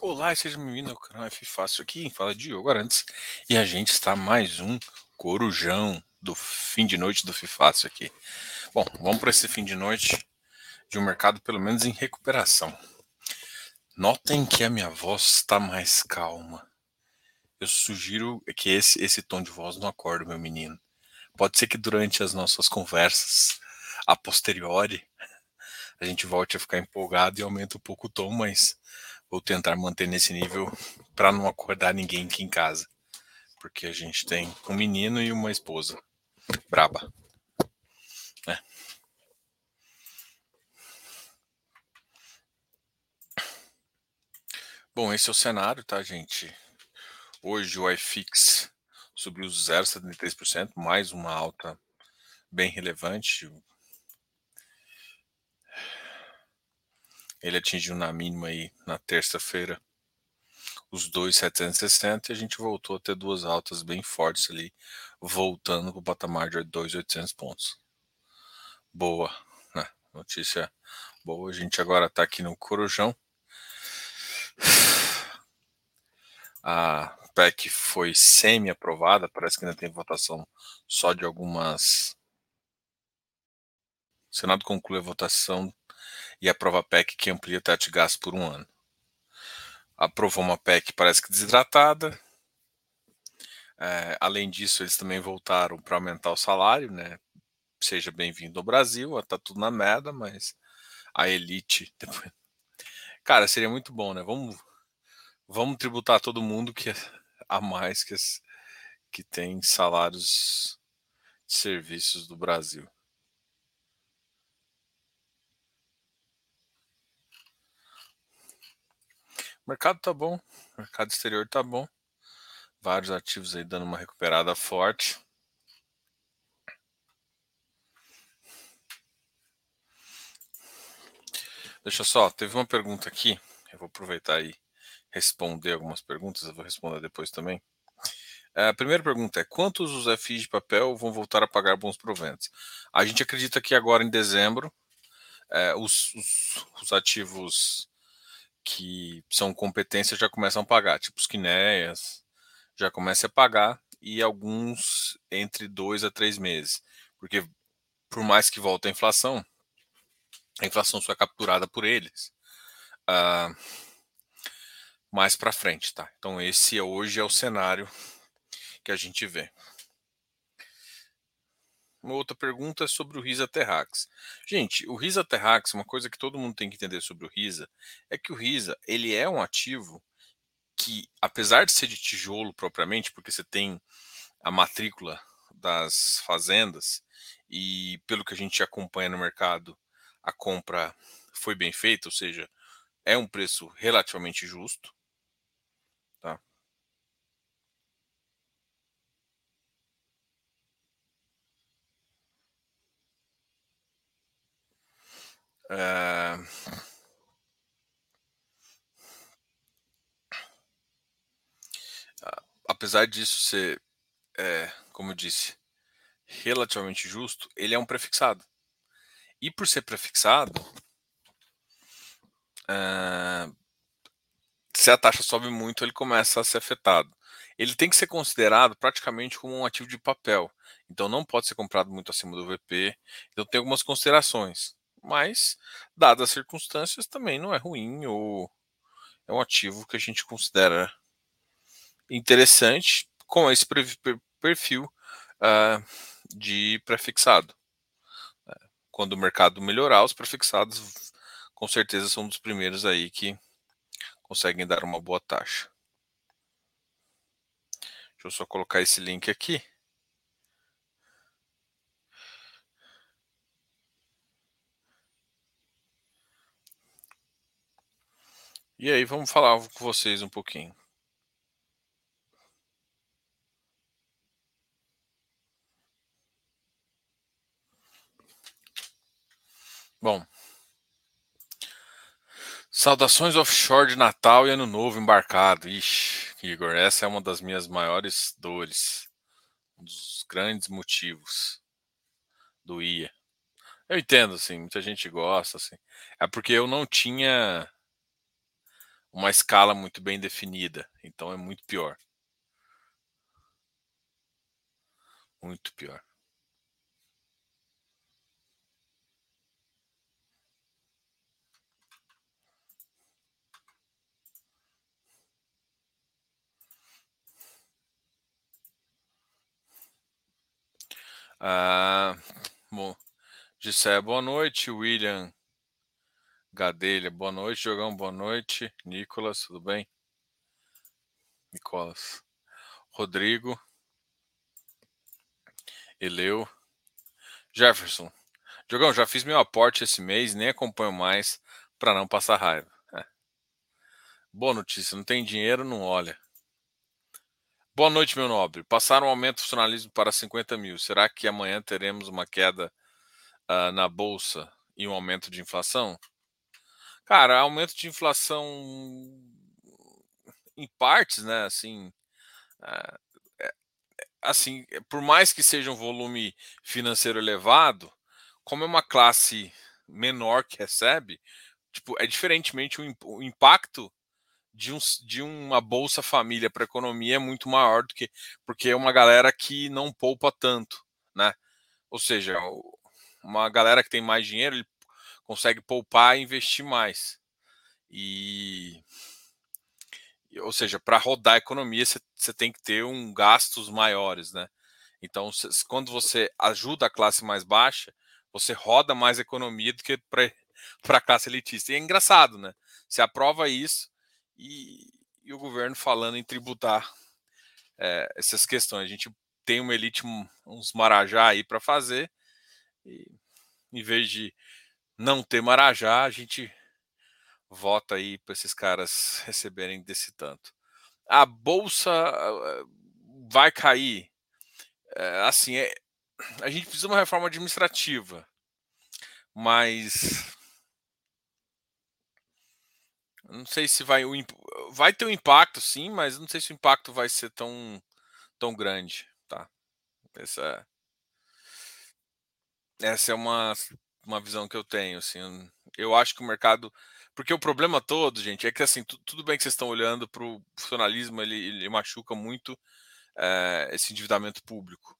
Olá, seja bem-vindo ao canal F Fácil aqui, fala Diogo Arantes e a gente está mais um corujão do fim de noite do Fifácil aqui. Bom, vamos para esse fim de noite de um mercado pelo menos em recuperação. Notem que a minha voz está mais calma. Eu sugiro que esse, esse tom de voz não acorde meu menino. Pode ser que durante as nossas conversas, a posteriori, a gente volte a ficar empolgado e aumente um pouco o tom, mas vou tentar manter nesse nível para não acordar ninguém aqui em casa. Porque a gente tem um menino e uma esposa braba. É. Bom, esse é o cenário, tá, gente? Hoje o iFix subiu 0,73%, mais uma alta bem relevante. Ele atingiu na mínima aí na terça-feira os 2,760 e a gente voltou a ter duas altas bem fortes ali, voltando para o patamar de 2,800 pontos. Boa, né? Notícia boa. A gente agora está aqui no Corujão. A PEC foi semi-aprovada, parece que ainda tem votação só de algumas. O Senado conclui a votação e aprova a PEC que amplia o teto de gasto por um ano. Aprovou uma PEC parece que desidratada. É, além disso, eles também voltaram para aumentar o salário, né? Seja bem-vindo ao Brasil, tá tudo na merda, mas a elite. Cara, seria muito bom, né? Vamos, vamos tributar todo mundo que a mais que, que tem salários de serviços do Brasil. Mercado tá bom, mercado exterior tá bom. Vários ativos aí dando uma recuperada forte. Deixa só, teve uma pergunta aqui. Eu vou aproveitar e responder algumas perguntas. Eu vou responder depois também. É, a primeira pergunta é: quantos os FIs de papel vão voltar a pagar bons proventos? A gente acredita que agora em dezembro é, os, os, os ativos que são competências já começam a pagar, tipo os Quinéias já começa a pagar e alguns entre dois a três meses, porque por mais que volte a inflação, a inflação só é capturada por eles uh, mais para frente, tá? Então esse hoje é o cenário que a gente vê. Uma outra pergunta é sobre o Risa Terrax. Gente, o Risa Terrax, uma coisa que todo mundo tem que entender sobre o Risa, é que o Risa, ele é um ativo que, apesar de ser de tijolo propriamente, porque você tem a matrícula das fazendas e pelo que a gente acompanha no mercado, a compra foi bem feita, ou seja, é um preço relativamente justo. É... Apesar disso ser, é, como eu disse, relativamente justo, ele é um prefixado. E por ser prefixado, é... se a taxa sobe muito, ele começa a ser afetado. Ele tem que ser considerado praticamente como um ativo de papel. Então não pode ser comprado muito acima do VP. Então tem algumas considerações mas, dadas as circunstâncias, também não é ruim ou é um ativo que a gente considera interessante com esse perfil uh, de prefixado. É, quando o mercado melhorar, os prefixados com certeza são dos primeiros aí que conseguem dar uma boa taxa. Deixa eu só colocar esse link aqui. E aí, vamos falar com vocês um pouquinho. Bom, saudações offshore de Natal e Ano Novo embarcado. Ixi, Igor, essa é uma das minhas maiores dores, um dos grandes motivos do IA. Eu entendo, assim, muita gente gosta, assim. É porque eu não tinha uma escala muito bem definida. Então é muito pior. Muito pior. Ah, bom, Gisele, boa noite. William Gadelha, boa noite. Jogão, boa noite. Nicolas, tudo bem? Nicolas. Rodrigo. Eleu. Jefferson. Jogão, já fiz meu aporte esse mês, nem acompanho mais para não passar raiva. É. Boa notícia, não tem dinheiro, não olha. Boa noite, meu nobre. Passaram um aumento do funcionalismo para 50 mil. Será que amanhã teremos uma queda uh, na bolsa e um aumento de inflação? Cara, aumento de inflação em partes, né? Assim, uh, é, assim, por mais que seja um volume financeiro elevado, como é uma classe menor que recebe, tipo, é diferentemente o impacto de, um, de uma Bolsa Família para a economia é muito maior do que. Porque é uma galera que não poupa tanto, né? Ou seja, uma galera que tem mais dinheiro, ele consegue poupar e investir mais. E. Ou seja, para rodar a economia, você tem que ter um gastos maiores, né? Então, quando você ajuda a classe mais baixa, você roda mais economia do que para a classe elitista. E é engraçado, né? Você aprova isso, e, e o governo falando em tributar é, essas questões. A gente tem uma elite, uns marajá aí para fazer, e em vez de não ter marajá, a gente vota aí para esses caras receberem desse tanto. A bolsa eh, vai cair. É, assim, é, a gente precisa de uma reforma administrativa, mas não sei se vai. Vai ter um impacto, sim, mas não sei se o impacto vai ser tão, tão grande. Tá? Essa, essa é uma, uma visão que eu tenho. Assim, eu acho que o mercado. Porque o problema todo, gente, é que assim, tudo bem que vocês estão olhando para o funcionalismo, ele, ele machuca muito é, esse endividamento público.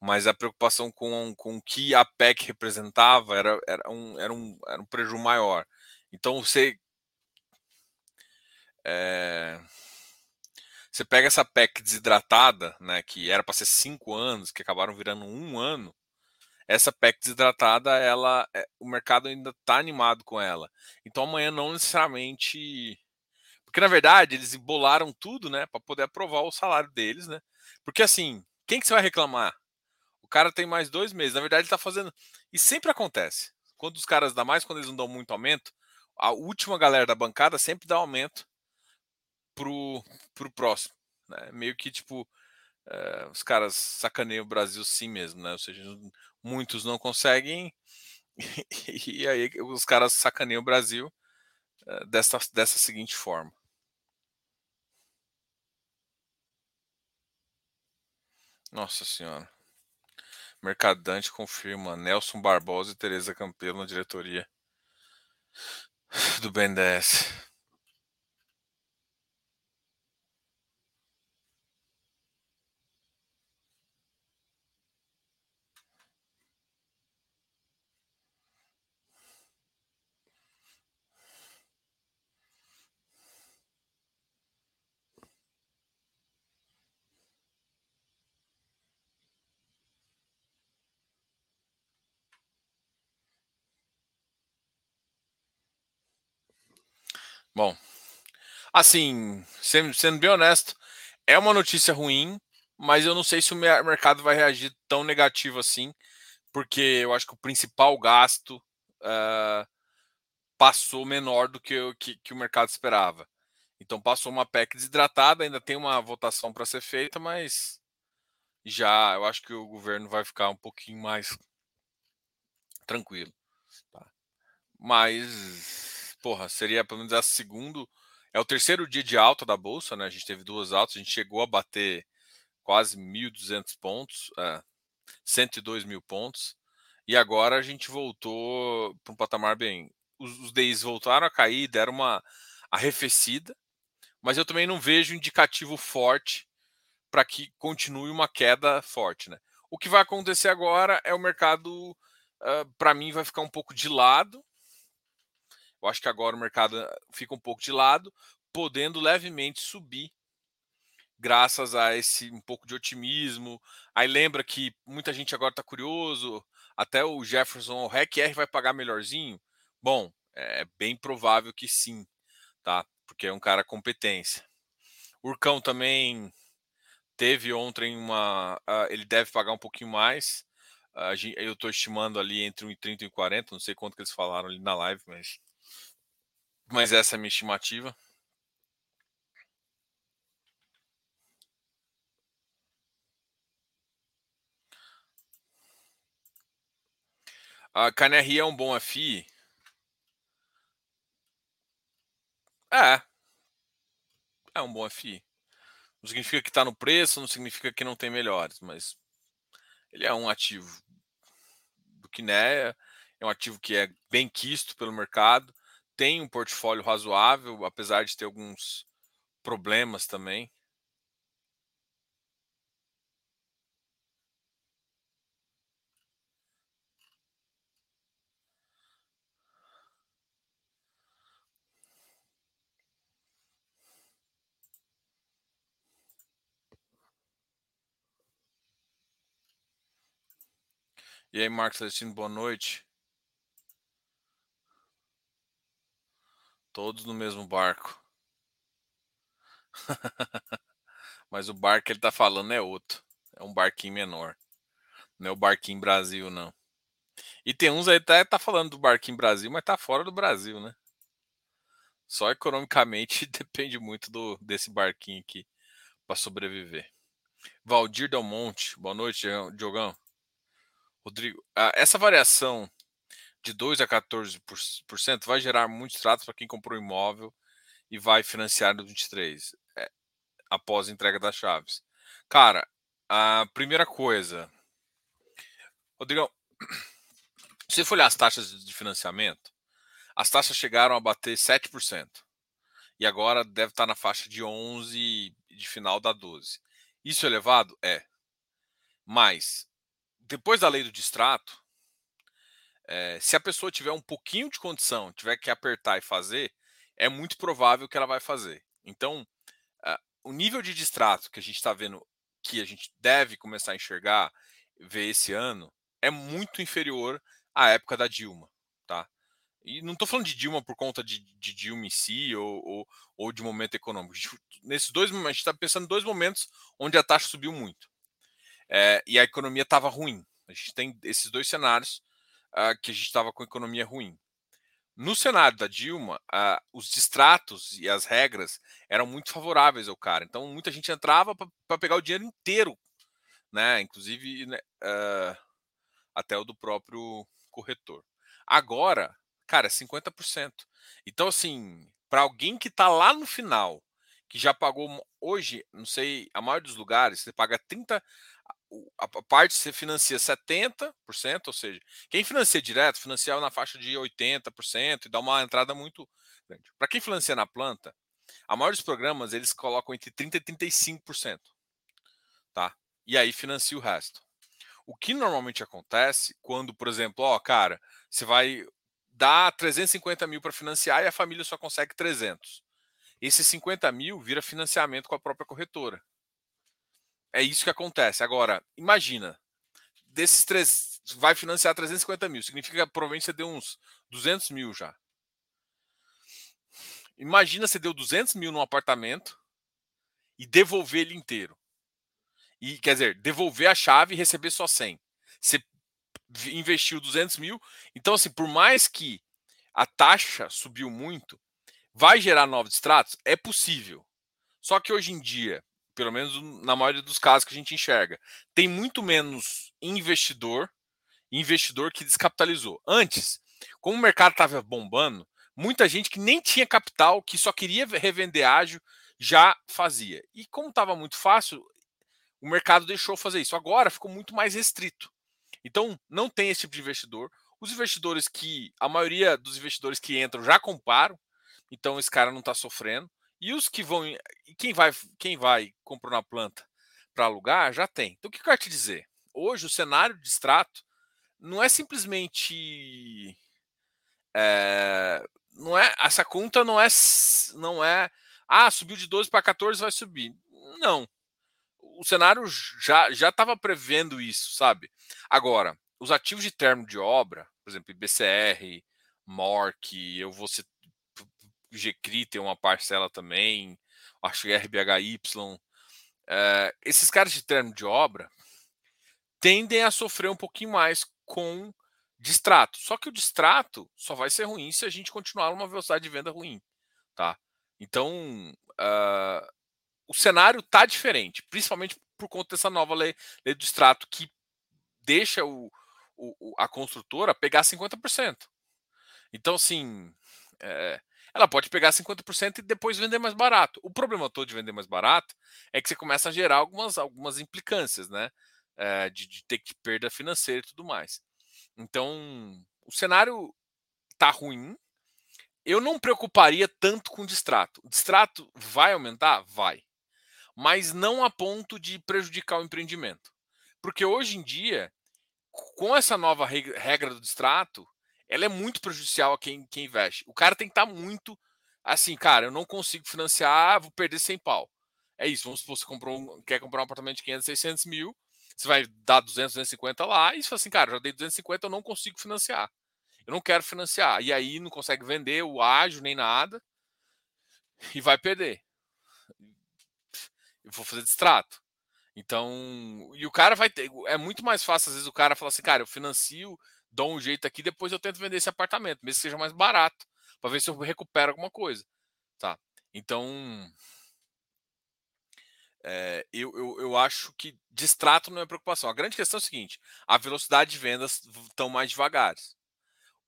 Mas a preocupação com, com o que a PEC representava era, era, um, era, um, era um prejuízo maior. Então, você é... Você pega essa PEC desidratada, né, que era para ser cinco anos, que acabaram virando um ano. Essa PEC desidratada, ela, é, o mercado ainda está animado com ela. Então amanhã não necessariamente, porque na verdade eles embolaram tudo, né, para poder aprovar o salário deles, né? Porque assim, quem que você vai reclamar? O cara tem mais dois meses. Na verdade, ele está fazendo. E sempre acontece. Quando os caras dão mais, quando eles não dão muito aumento, a última galera da bancada sempre dá aumento pro, pro próximo. Né? Meio que tipo. É, os caras sacaneiam o Brasil sim mesmo, né? Ou seja, muitos não conseguem e aí os caras sacaneiam o Brasil é, dessa, dessa seguinte forma. Nossa Senhora. Mercadante confirma Nelson Barbosa e Tereza Campelo na diretoria do BNDES. Bom, assim, sendo, sendo bem honesto, é uma notícia ruim, mas eu não sei se o mercado vai reagir tão negativo assim, porque eu acho que o principal gasto uh, passou menor do que, que, que, o mercado esperava. Então passou uma PEC desidratada, ainda tem uma votação para ser feita, mas já eu acho que o governo vai ficar um pouquinho mais tranquilo. Tá? Mas porra, seria pelo menos a segundo. É o terceiro dia de alta da bolsa, né? A gente teve duas altas, a gente chegou a bater quase 1.200 pontos, é, 102 mil pontos, e agora a gente voltou para um patamar bem. Os, os DIs voltaram a cair, deram uma arrefecida, mas eu também não vejo indicativo forte para que continue uma queda forte. Né? O que vai acontecer agora é o mercado, uh, para mim, vai ficar um pouco de lado. Eu acho que agora o mercado fica um pouco de lado, podendo levemente subir graças a esse um pouco de otimismo. Aí lembra que muita gente agora está curioso, até o Jefferson, o REC vai pagar melhorzinho? Bom, é bem provável que sim, tá? Porque é um cara competência. Urcão também teve ontem uma. Uh, ele deve pagar um pouquinho mais. Uh, eu estou estimando ali entre 1,30 e 40, não sei quanto que eles falaram ali na live, mas. Mas essa é a minha estimativa. A KNRI é um bom FI? É. É um bom FI. Não significa que está no preço, não significa que não tem melhores, mas ele é um ativo do Kinea, é um ativo que é bem quisto pelo mercado, tem um portfólio razoável, apesar de ter alguns problemas também. E aí, Marcos Celestino, boa noite. Todos no mesmo barco. Mas o barco que ele tá falando é outro. É um barquinho menor. Não é o barquinho Brasil, não. E tem uns aí que tá, falando do barquinho Brasil, mas tá fora do Brasil, né? Só economicamente depende muito do, desse barquinho aqui para sobreviver. Valdir Del Monte, boa noite, Diogão. Rodrigo, essa variação de 2 a 14% vai gerar muitos tratos para quem comprou imóvel e vai financiar no 23 é, após a entrega das chaves. Cara, a primeira coisa, Rodrigão, se você for olhar as taxas de financiamento, as taxas chegaram a bater 7%. E agora deve estar na faixa de 11 de final da 12. Isso elevado? É. Mas depois da lei do distrato, é, se a pessoa tiver um pouquinho de condição, tiver que apertar e fazer, é muito provável que ela vai fazer. Então, uh, o nível de distrato que a gente está vendo, que a gente deve começar a enxergar, ver esse ano, é muito inferior à época da Dilma, tá? E não estou falando de Dilma por conta de, de Dilma em si ou, ou, ou de momento econômico. Nesses dois momentos, a gente está pensando em dois momentos onde a taxa subiu muito é, e a economia estava ruim. A gente tem esses dois cenários uh, que a gente estava com economia ruim. No cenário da Dilma, uh, os distratos e as regras eram muito favoráveis ao cara. Então, muita gente entrava para pegar o dinheiro inteiro, né? Inclusive né, uh, até o do próprio corretor. Agora, cara, é 50%. Então, assim, para alguém que está lá no final, que já pagou hoje, não sei, a maioria dos lugares, você paga 30, a parte você financia 70%, ou seja, quem financia direto, financia na faixa de 80% e dá uma entrada muito grande. Para quem financia na planta, a maioria dos programas eles colocam entre 30% e 35%. Tá? E aí financia o resto. O que normalmente acontece quando, por exemplo, ó, cara, você vai dar 350 mil para financiar e a família só consegue 300. Esses 50 mil vira financiamento com a própria corretora. É isso que acontece. Agora, imagina, desses três, vai financiar 350 mil, significa que provavelmente você deu uns 200 mil já. Imagina você deu 200 mil num apartamento e devolver ele inteiro. E quer dizer, devolver a chave e receber só 100. Você investiu 200 mil. Então, assim, por mais que a taxa subiu muito, vai gerar novos extratos? É possível. Só que hoje em dia, pelo menos na maioria dos casos que a gente enxerga. Tem muito menos investidor, investidor que descapitalizou. Antes, como o mercado estava bombando, muita gente que nem tinha capital, que só queria revender ágil, já fazia. E como estava muito fácil, o mercado deixou fazer isso. Agora ficou muito mais restrito. Então, não tem esse tipo de investidor. Os investidores que, a maioria dos investidores que entram já comparam. Então esse cara não está sofrendo. E os que vão. Quem vai, quem vai comprou na planta para alugar já tem. Então o que eu quero te dizer? Hoje o cenário de extrato não é simplesmente. É, não é essa conta não é não é ah subiu de 12 para 14 vai subir não o cenário já já estava prevendo isso sabe agora os ativos de termo de obra por exemplo IBCR MORC eu vou citar GCRI tem uma parcela também, acho que RBHY. É, esses caras de termo de obra tendem a sofrer um pouquinho mais com distrato. Só que o distrato só vai ser ruim se a gente continuar numa velocidade de venda ruim. Tá? Então, uh, o cenário está diferente, principalmente por conta dessa nova lei, lei do distrato que deixa o, o, a construtora pegar 50%. Então, assim, é, ela pode pegar 50% e depois vender mais barato. O problema todo de vender mais barato é que você começa a gerar algumas, algumas implicâncias, né? É, de, de, ter que perda financeira e tudo mais. Então, o cenário tá ruim. Eu não preocuparia tanto com o distrato. O distrato vai aumentar? Vai. Mas não a ponto de prejudicar o empreendimento. Porque hoje em dia, com essa nova regra do distrato, ela é muito prejudicial a quem, quem investe. O cara tem que estar tá muito assim, cara, eu não consigo financiar, vou perder 100 pau. É isso, vamos supor, você comprou um, quer comprar um apartamento de 500, 600 mil, você vai dar 200, 250 lá, e você fala assim, cara, já dei 250, eu não consigo financiar. Eu não quero financiar. E aí não consegue vender o ágio nem nada, e vai perder. Eu vou fazer distrato. Então, e o cara vai ter. É muito mais fácil, às vezes, o cara falar assim, cara, eu financio dou um jeito aqui, depois eu tento vender esse apartamento, mesmo que seja mais barato, para ver se eu recupero alguma coisa, tá? Então, é, eu, eu, eu acho que distrato não é preocupação. A grande questão é o seguinte: a velocidade de vendas estão mais devagares,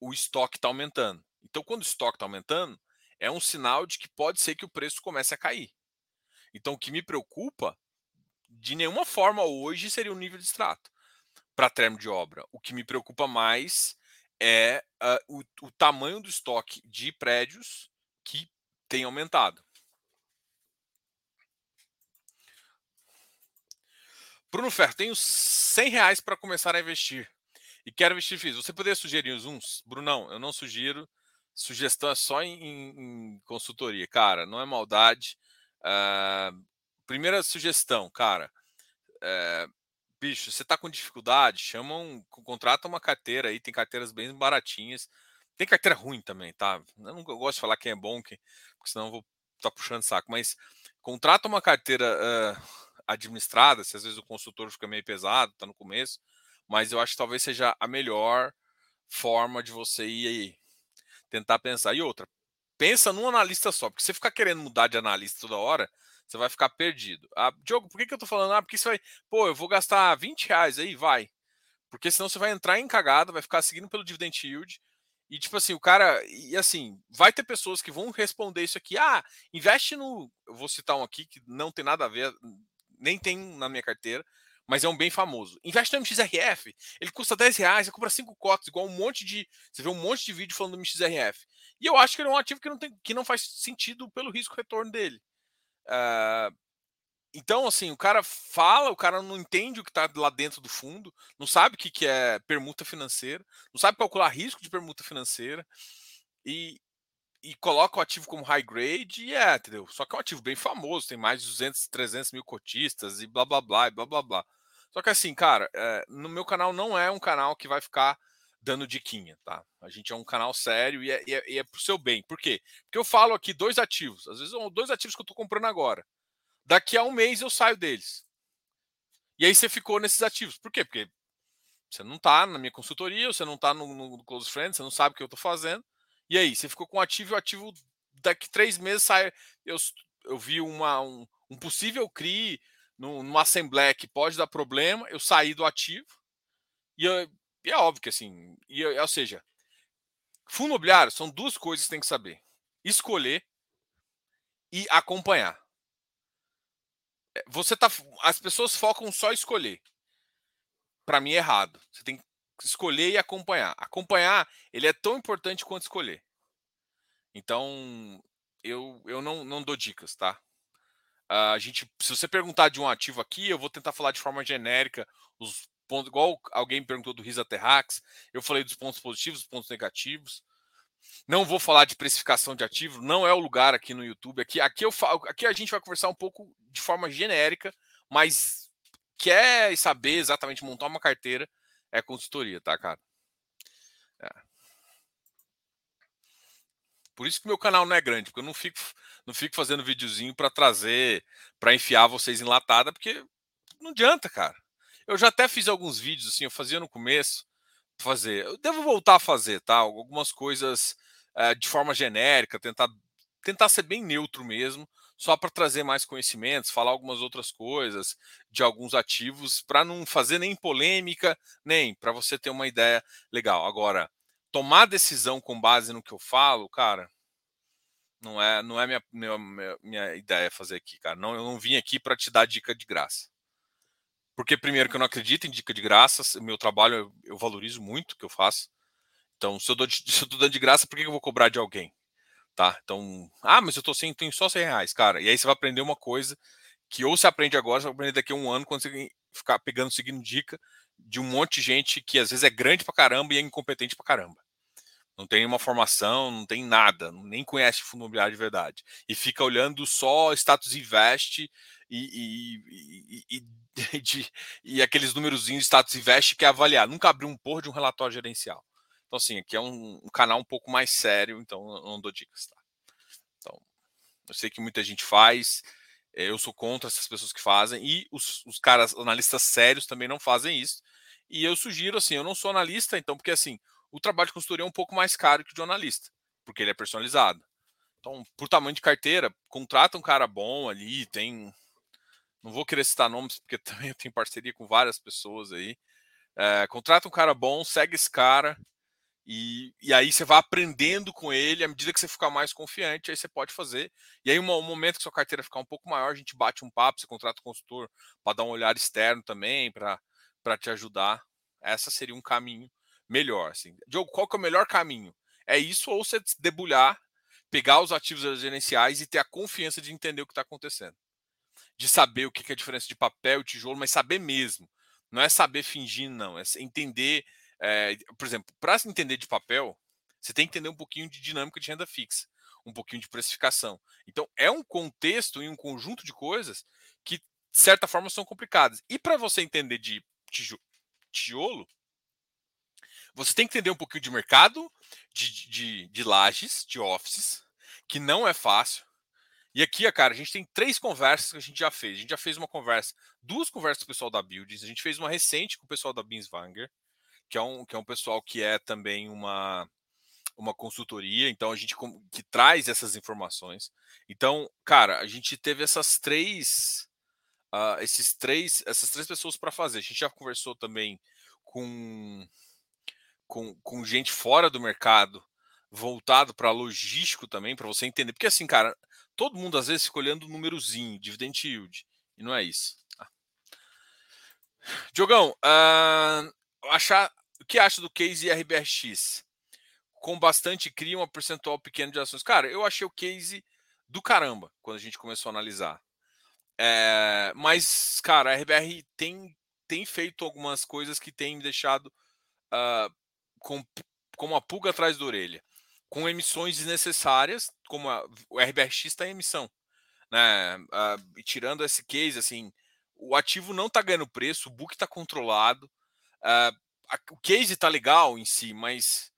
o estoque está aumentando. Então, quando o estoque está aumentando, é um sinal de que pode ser que o preço comece a cair. Então, o que me preocupa, de nenhuma forma hoje, seria o nível de extrato para termo de obra. O que me preocupa mais é uh, o, o, tamanho do estoque de prédios que tem aumentado. Bruno Fer, tenho 100 reais para começar a investir e quero investir FIIs. Você poderia sugerir uns? Brunão, eu não sugiro. Sugestão é só em, em consultoria. Cara, não é maldade. Uh, primeira sugestão, cara. Uh, bicho, você tá com dificuldade, chamam, contrata uma carteira aí, tem carteiras bem baratinhas. Tem carteira ruim também, tá? Eu não gosto de falar quem é bom, porque senão eu vou estar tá puxando saco, mas contrata uma carteira uh, administrada, se às vezes o consultor fica meio pesado, tá no começo, mas eu acho que talvez seja a melhor forma de você ir aí, tentar pensar. E outra, pensa num analista só, porque você ficar querendo mudar de analista toda hora, você vai ficar perdido. Ah, Diogo, por que, que eu tô falando? Ah, porque você vai. Pô, eu vou gastar 20 reais aí, vai. Porque senão você vai entrar em cagada, vai ficar seguindo pelo dividend yield. E tipo assim, o cara. E assim, vai ter pessoas que vão responder isso aqui. Ah, investe no. Eu vou citar um aqui que não tem nada a ver, nem tem na minha carteira, mas é um bem famoso. Investe no MXRF. Ele custa 10 reais, você compra 5 cotas, igual um monte de. Você vê um monte de vídeo falando do MXRF. E eu acho que ele é um ativo que não, tem, que não faz sentido pelo risco retorno dele. Uh, então, assim, o cara fala, o cara não entende o que está lá dentro do fundo, não sabe o que, que é permuta financeira, não sabe calcular risco de permuta financeira e, e coloca o ativo como high grade e é, entendeu? Só que é um ativo bem famoso, tem mais de 200, 300 mil cotistas e blá blá blá e blá blá blá. Só que assim, cara, é, no meu canal não é um canal que vai ficar dando diquinha, tá? A gente é um canal sério e é, e é, é pro seu bem. Por quê? Porque eu falo aqui dois ativos, às vezes são dois ativos que eu tô comprando agora. Daqui a um mês eu saio deles. E aí você ficou nesses ativos. Por quê? Porque você não tá na minha consultoria, você não tá no, no Close Friends, você não sabe o que eu tô fazendo. E aí, você ficou com ativo e o ativo daqui três meses sai. Eu, eu vi uma, um, um possível CRI numa assembleia que pode dar problema, eu saí do ativo. E eu, e é óbvio que assim, e, ou seja, fundo imobiliário são duas coisas que tem que saber: escolher e acompanhar. É, você tá, as pessoas focam só escolher. Para mim é errado. Você tem que escolher e acompanhar. Acompanhar, ele é tão importante quanto escolher. Então, eu, eu não, não dou dicas, tá? A gente, se você perguntar de um ativo aqui, eu vou tentar falar de forma genérica os pontos, igual alguém perguntou do Risa Terrax, eu falei dos pontos positivos, dos pontos negativos. Não vou falar de precificação de ativo, não é o lugar aqui no YouTube. Aqui, aqui, eu falo, aqui a gente vai conversar um pouco de forma genérica, mas quer saber exatamente montar uma carteira, é consultoria, tá, cara? É. Por isso que meu canal não é grande, porque eu não fico, não fico fazendo videozinho para trazer, para enfiar vocês em latada, porque não adianta, cara. Eu já até fiz alguns vídeos assim, eu fazia no começo, fazer. Eu devo voltar a fazer, tá? Algumas coisas é, de forma genérica, tentar tentar ser bem neutro mesmo, só para trazer mais conhecimentos, falar algumas outras coisas de alguns ativos, para não fazer nem polêmica, nem para você ter uma ideia legal. Agora, tomar decisão com base no que eu falo, cara, não é não é minha, minha, minha ideia fazer aqui, cara. Não, eu não vim aqui para te dar dica de graça. Porque, primeiro, que eu não acredito em dica de graça, meu trabalho eu, valorizo muito o que eu faço. Então, se eu, dou, se eu tô dando de graça, por que eu vou cobrar de alguém? Tá? Então, ah, mas eu tô sem, tenho só 100 reais, cara. E aí você vai aprender uma coisa que ou você aprende agora, você vai aprender daqui a um ano, quando você ficar pegando, seguindo dica de um monte de gente que às vezes é grande pra caramba e é incompetente pra caramba. Não tem nenhuma formação, não tem nada, nem conhece fundo imobiliário de verdade. E fica olhando só status invest e, e, e, de, e aqueles númerozinhos status invest que é avaliar. Nunca abriu um porra de um relatório gerencial. Então, assim, aqui é um, um canal um pouco mais sério, então eu não dou dicas, tá? Então, eu sei que muita gente faz, eh, eu sou contra essas pessoas que fazem, e os, os caras, analistas sérios, também não fazem isso. E eu sugiro, assim, eu não sou analista, então, porque assim, o trabalho de consultoria é um pouco mais caro que o de analista, porque ele é personalizado. Então, por tamanho de carteira, contrata um cara bom ali, tem. Não vou querer citar nomes, porque também eu tenho parceria com várias pessoas aí. É, contrata um cara bom, segue esse cara, e, e aí você vai aprendendo com ele, à medida que você ficar mais confiante, aí você pode fazer. E aí, um, um momento que sua carteira ficar um pouco maior, a gente bate um papo, você contrata um consultor para dar um olhar externo também, para te ajudar. Essa seria um caminho melhor. Assim. Diogo, qual que é o melhor caminho? É isso ou você debulhar, pegar os ativos gerenciais e ter a confiança de entender o que está acontecendo. De saber o que é a diferença de papel e tijolo, mas saber mesmo. Não é saber fingir, não. É entender é, por exemplo, para entender de papel, você tem que entender um pouquinho de dinâmica de renda fixa, um pouquinho de precificação. Então, é um contexto e um conjunto de coisas que, de certa forma, são complicadas. E para você entender de tijolo, você tem que entender um pouquinho de mercado, de, de, de lajes, de offices, que não é fácil. E aqui, cara, a gente tem três conversas que a gente já fez. A gente já fez uma conversa, duas conversas com o pessoal da Buildings, a gente fez uma recente com o pessoal da Binswanger, que é um, que é um pessoal que é também uma, uma consultoria, então a gente que traz essas informações. Então, cara, a gente teve essas três, uh, esses três, essas três pessoas para fazer. A gente já conversou também com, com, com gente fora do mercado, voltado para logístico também, para você entender, porque assim, cara, todo mundo às vezes fica olhando o númerozinho, dividend yield, e não é isso. Ah. Diogão, uh, achar o que acha do case RBRX? Com bastante CRI, uma percentual pequena de ações. Cara, eu achei o case do caramba quando a gente começou a analisar. É, mas, cara, a RBR tem, tem feito algumas coisas que tem me deixado uh, com, com uma pulga atrás da orelha. Com emissões desnecessárias, como a, o RBRX está em emissão. Né? E tirando esse case, assim, o ativo não está ganhando preço, o book está controlado. A, o case está legal em si, mas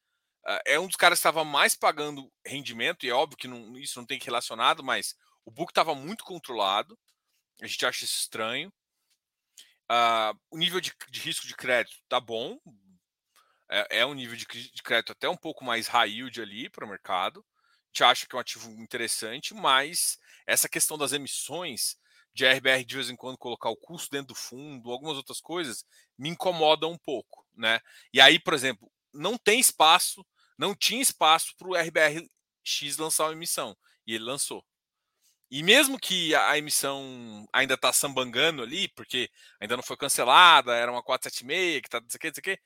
é um dos caras que estava mais pagando rendimento, e é óbvio que não, isso não tem que relacionado, mas o book estava muito controlado. A gente acha isso estranho. Uh, o nível de, de, risco de crédito tá bom. É, é um nível de, crédito até um pouco mais high yield ali para o mercado. A gente acha que é um ativo interessante, mas essa questão das emissões de RBR de vez em quando colocar o custo dentro do fundo, algumas outras coisas, me incomodam um pouco, né? E aí, por exemplo, não tem espaço, não tinha espaço para o RBRX lançar uma emissão, e ele lançou. E mesmo que a emissão ainda está sambangando ali, porque ainda não foi cancelada, era uma 476, que tá, não sei o que, não sei o que,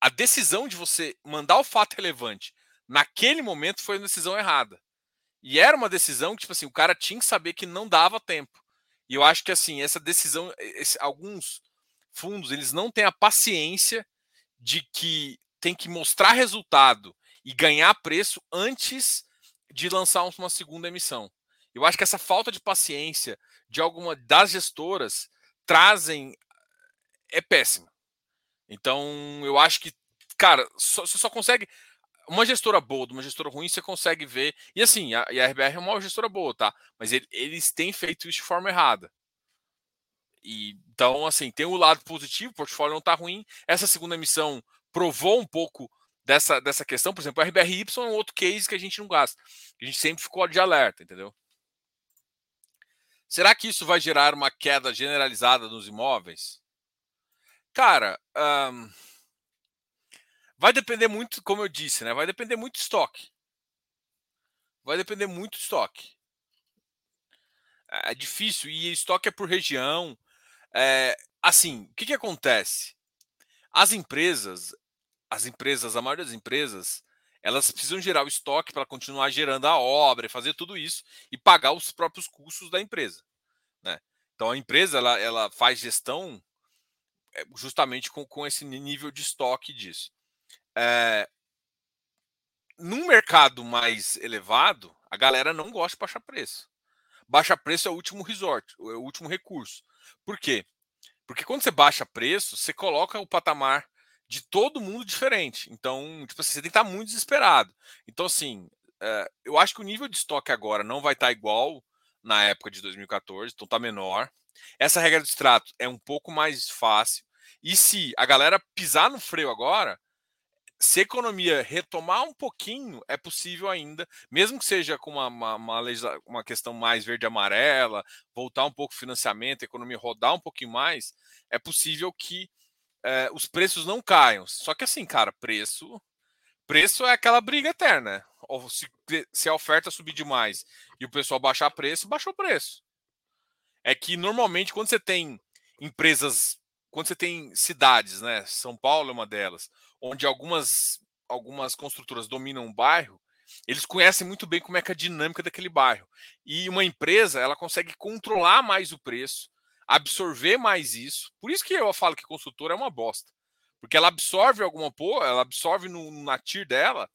a decisão de você mandar o fato relevante naquele momento foi uma decisão errada. E era uma decisão que, tipo assim, o cara tinha que saber que não dava tempo. E eu acho que, assim, essa decisão, esse, alguns fundos, eles não têm a paciência de que tem que mostrar resultado e ganhar preço antes de lançar uma segunda emissão. Eu acho que essa falta de paciência de alguma das gestoras trazem é péssima. Então, eu acho que, cara, só, você só consegue uma gestora boa de uma gestora ruim, você consegue ver. E assim, a, e a RBR é uma gestora boa, tá? Mas ele, eles têm feito isso de forma errada. E, então, assim, tem o lado positivo, o portfólio não está ruim. Essa segunda emissão provou um pouco dessa, dessa questão. Por exemplo, a RBRY é um outro case que a gente não gasta. A gente sempre ficou de alerta, entendeu? Será que isso vai gerar uma queda generalizada nos imóveis? Cara, um, vai depender muito, como eu disse, né? Vai depender muito do estoque. Vai depender muito do estoque. É, é difícil e estoque é por região. É, assim, o que, que acontece? As empresas, as empresas, a maioria das empresas, elas precisam gerar o estoque para continuar gerando a obra, fazer tudo isso e pagar os próprios custos da empresa. Né? Então a empresa ela, ela faz gestão justamente com, com esse nível de estoque disso. É, num mercado mais elevado, a galera não gosta de baixar preço. Baixa preço é o último resort, é o último recurso. Por quê? Porque quando você baixa preço, você coloca o patamar de todo mundo diferente. Então, tipo assim, você tem que estar muito desesperado. Então, assim, é, eu acho que o nível de estoque agora não vai estar igual na época de 2014, então está menor. Essa regra do extrato é um pouco mais fácil. E se a galera pisar no freio agora, se a economia retomar um pouquinho, é possível ainda, mesmo que seja com uma, uma, uma, uma questão mais verde-amarela, voltar um pouco o financiamento, a economia rodar um pouquinho mais, é possível que é, os preços não caiam. Só que assim, cara, preço preço é aquela briga eterna. Se, se a oferta subir demais e o pessoal baixar preço, baixou preço. É que normalmente quando você tem empresas, quando você tem cidades, né? São Paulo é uma delas, onde algumas, algumas construtoras dominam um bairro, eles conhecem muito bem como é que é a dinâmica daquele bairro. E uma empresa, ela consegue controlar mais o preço, absorver mais isso. Por isso que eu falo que construtora é uma bosta. Porque ela absorve alguma porra, ela absorve no, na TIR dela,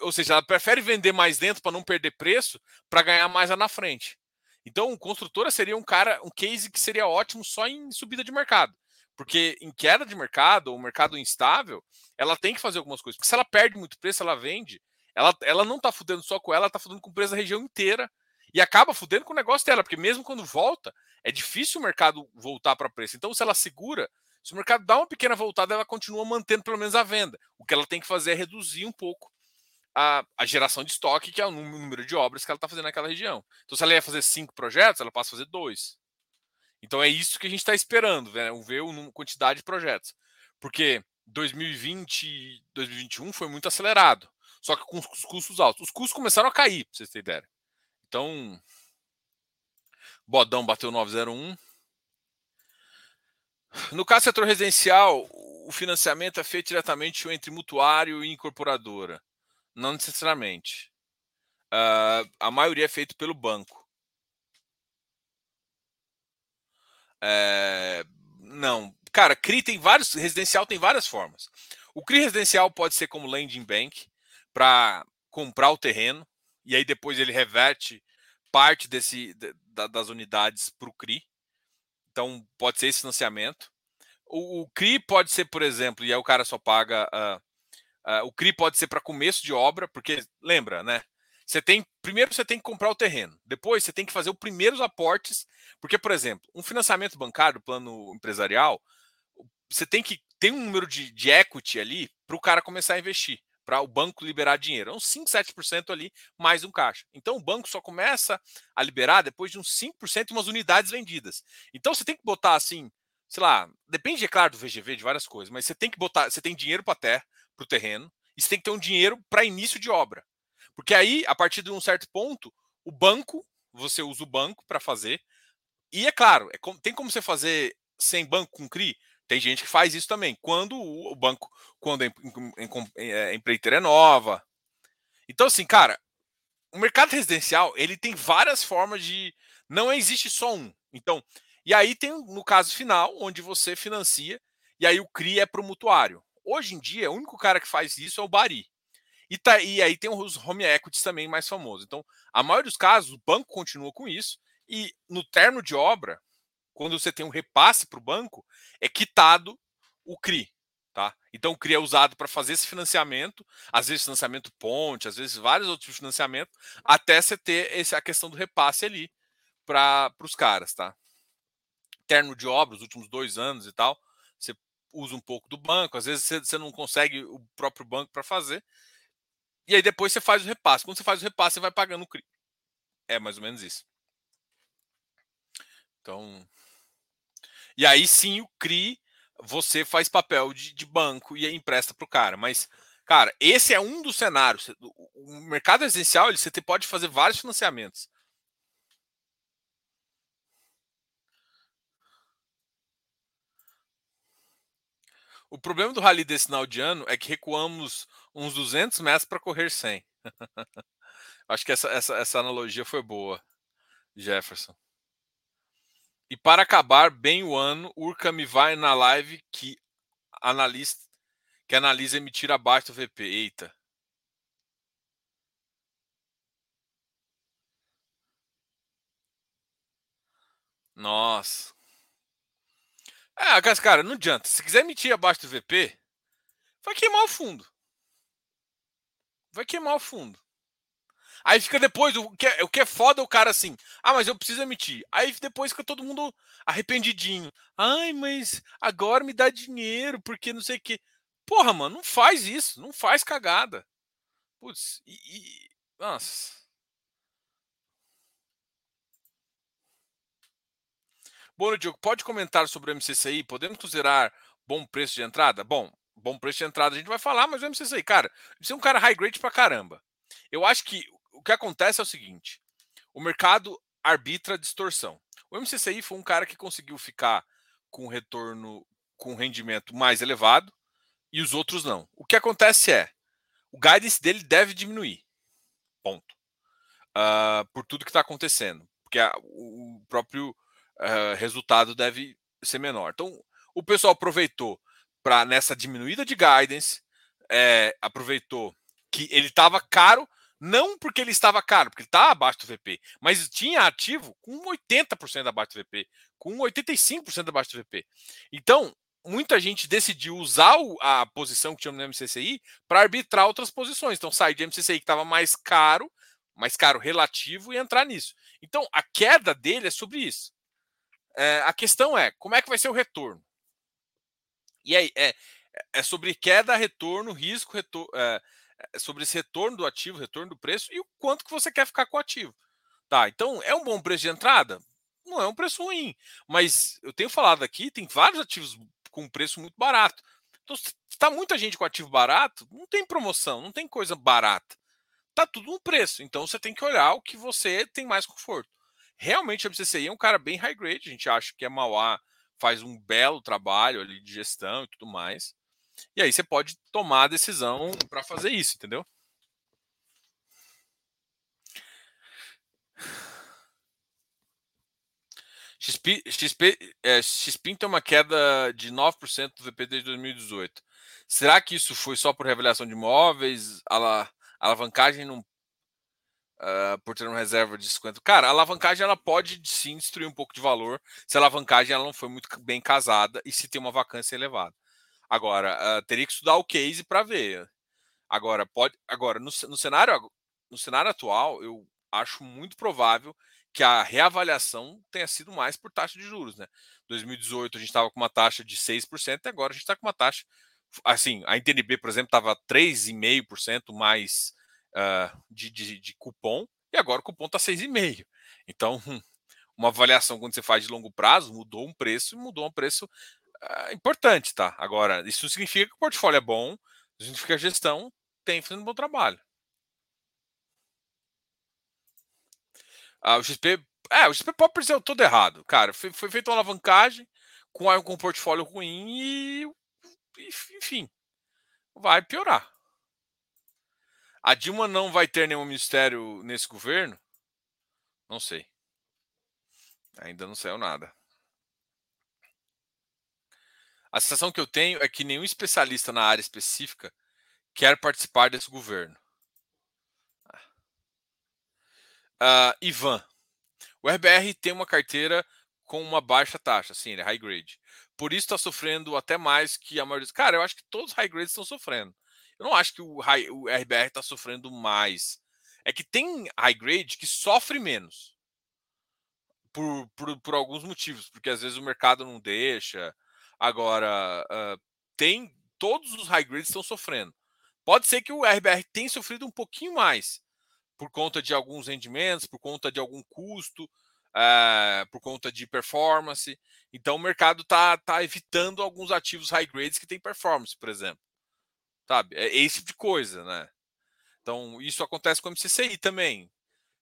ou seja, ela prefere vender mais dentro para não perder preço, para ganhar mais lá na frente. Então, construtora seria um cara, um case que seria ótimo só em subida de mercado. Porque em queda de mercado, ou mercado instável, ela tem que fazer algumas coisas. Porque se ela perde muito preço, ela vende. Ela, ela não está fudendo só com ela, ela está fudendo com o preço da região inteira. E acaba fudendo com o negócio dela, porque mesmo quando volta, é difícil o mercado voltar para preço. Então, se ela segura, se o mercado dá uma pequena voltada, ela continua mantendo pelo menos a venda. O que ela tem que fazer é reduzir um pouco a, a geração de estoque, que é o número de obras que ela está fazendo naquela região. Então, se ela ia fazer cinco projetos, ela passa a fazer dois. Então é isso que a gente está esperando, né? ver a quantidade de projetos. Porque 2020 2021 foi muito acelerado. Só que com os custos altos. Os custos começaram a cair, para vocês terem ideia. Então, Bodão bateu 901. No caso do setor residencial, o financiamento é feito diretamente entre mutuário e incorporadora. Não necessariamente. Uh, a maioria é feito pelo banco. É, não. Cara, CRI tem vários. Residencial tem várias formas. O CRI residencial pode ser como landing bank para comprar o terreno e aí depois ele reverte parte desse, das unidades para o CRI. Então pode ser esse financiamento. O, o, CRI pode ser, por exemplo, e aí o cara só paga. Uh, uh, o CRI pode ser para começo de obra, porque lembra, né? Você tem primeiro você tem que comprar o terreno, depois você tem que fazer os primeiros aportes, porque por exemplo, um financiamento bancário, plano empresarial, você tem que ter um número de, de equity ali para o cara começar a investir, para o banco liberar dinheiro. É uns 5, 7% ali mais um caixa. Então o banco só começa a liberar depois de uns 5% e umas unidades vendidas. Então você tem que botar assim, sei lá, depende, é claro, do VGV, de várias coisas, mas você tem que botar, você tem dinheiro para terra, para o terreno, e você tem que ter um dinheiro para início de obra. Porque aí, a partir de um certo ponto, o banco, você usa o banco para fazer. E é claro, é tem como você fazer sem banco com CRI? Tem gente que faz isso também. Quando o banco, quando a, empreiteira é nova, Então, assim, cara, o mercado residencial ele tem várias formas de. Não existe só um. Então, e aí tem no caso final, onde você financia, e aí o CRI é para o mutuário. Hoje em dia, o único cara que faz isso é o Bari. E, tá, e aí tem os home equities também mais famosos. Então, a maioria dos casos, o banco continua com isso, e no termo de obra, quando você tem um repasse para o banco, é quitado o CRI. Tá? Então o CRI é usado para fazer esse financiamento, às vezes financiamento ponte, às vezes vários outros de financiamento, até você ter esse, a questão do repasse ali para os caras. Tá? Terno de obra, os últimos dois anos e tal, você usa um pouco do banco, às vezes você, não consegue o próprio banco para fazer, e aí depois você faz o repasse. Quando você faz o repasse, você vai pagando o CRI. É mais ou menos isso. Então. E aí sim o CRI você faz papel de, de banco e empresta para o cara. Mas, cara, esse é um dos cenários. O mercado residencial, ele, você pode fazer vários financiamentos. O problema do rally desse final de ano é que recuamos uns 200 metros para correr 100. Acho que essa, essa, essa analogia foi boa, Jefferson. E para acabar bem o ano, Urca me vai na live que analista que analisa emitir abaixo do VP. Eita. Nossa. É, cara, não adianta. Se quiser emitir abaixo do VP, vai queimar o fundo. Vai queimar o fundo. Aí fica depois, o que, é, o que é foda é o cara assim, ah, mas eu preciso emitir. Aí depois fica todo mundo arrependidinho. Ai, mas agora me dá dinheiro, porque não sei o quê. Porra, mano, não faz isso, não faz cagada. Putz, e. e nossa. Boa Diogo, pode comentar sobre o MCCI? Podemos considerar bom preço de entrada? Bom, bom preço de entrada a gente vai falar, mas o MCCI, cara, você é um cara high grade pra caramba. Eu acho que o que acontece é o seguinte: o mercado arbitra distorção. O MCCI foi um cara que conseguiu ficar com retorno, com rendimento mais elevado e os outros não. O que acontece é o guidance dele deve diminuir. Ponto. Uh, por tudo que está acontecendo. Porque a, o próprio uh, resultado deve ser menor. Então, o pessoal aproveitou para nessa diminuída de guidance, é, aproveitou que ele estava caro não porque ele estava caro, porque ele está abaixo do VP, mas tinha ativo com 80% abaixo do VP, com 85% abaixo do VP. Então, muita gente decidiu usar a posição que tinha no MCCI para arbitrar outras posições. Então, sair de MCCI que estava mais caro, mais caro relativo, e entrar nisso. Então, a queda dele é sobre isso. É, a questão é, como é que vai ser o retorno? E aí, é, é sobre queda, retorno, risco, é, é, sobre esse retorno do ativo, retorno do preço e o quanto que você quer ficar com o ativo. Tá, então é um bom preço de entrada? Não é um preço ruim, mas eu tenho falado aqui, tem vários ativos com preço muito barato. Então, se está muita gente com ativo barato, não tem promoção, não tem coisa barata. Tá tudo no preço. Então você tem que olhar o que você tem mais conforto. Realmente a BCCI é um cara bem high grade, a gente acha que a Mauá faz um belo trabalho ali de gestão e tudo mais. E aí você pode tomar a decisão para fazer isso, entendeu? XP, XP, é, XP tem uma queda de 9% do VP desde 2018. Será que isso foi só por revelação de imóveis? A alavancagem não. Uh, por ter uma reserva de 50. Cara, a alavancagem ela pode sim destruir um pouco de valor se a alavancagem ela não foi muito bem casada e se tem uma vacância elevada. Agora, uh, teria que estudar o case para ver. Agora, pode. Agora, no, no, cenário, no cenário atual, eu acho muito provável que a reavaliação tenha sido mais por taxa de juros. Né? 2018 a gente estava com uma taxa de 6%, e agora a gente está com uma taxa. Assim, a NTNB, por exemplo, estava 3,5% mais uh, de, de, de, cupom, e agora o cupom está 6,5%. Então, uma avaliação quando você faz de longo prazo, mudou um preço, mudou um preço é importante, tá? Agora, isso significa que o portfólio é bom, significa que a gestão tem fazendo um bom trabalho. Ah, o XP. É, o XP pode parecer todo errado. Cara, foi, foi feita uma alavancagem com, com um portfólio ruim e. Enfim. Vai piorar. A Dilma não vai ter nenhum ministério nesse governo? Não sei. Ainda não saiu nada. A sensação que eu tenho é que nenhum especialista na área específica quer participar desse governo. Uh, Ivan, o RBR tem uma carteira com uma baixa taxa, sim, ele é high grade. Por isso está sofrendo até mais que a maioria. Cara, eu acho que todos os high grades estão sofrendo. Eu não acho que o, high, o RBR está sofrendo mais. É que tem high grade que sofre menos. Por, por, por alguns motivos, porque às vezes o mercado não deixa. Agora, uh, tem. Todos os high grades estão sofrendo. Pode ser que o RBR tenha sofrido um pouquinho mais, por conta de alguns rendimentos, por conta de algum custo, uh, por conta de performance. Então o mercado está tá evitando alguns ativos high grades que têm performance, por exemplo. Sabe? É esse tipo de coisa, né? Então, isso acontece com o MCCI também.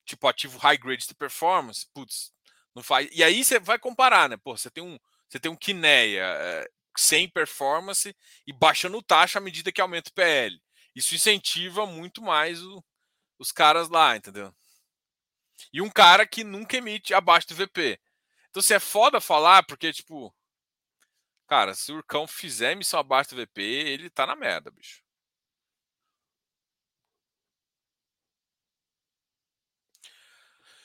Tipo, ativo high grade de performance, putz, não faz. E aí você vai comparar, né? Pô, você tem um, você tem um Kineia é, sem performance e baixando taxa à medida que aumenta o PL. Isso incentiva muito mais o, os caras lá, entendeu? E um cara que nunca emite abaixo do VP. Então, se assim, é foda falar, porque, tipo, Cara, se o Urcão fizer missão abaixo do VP, ele tá na merda, bicho.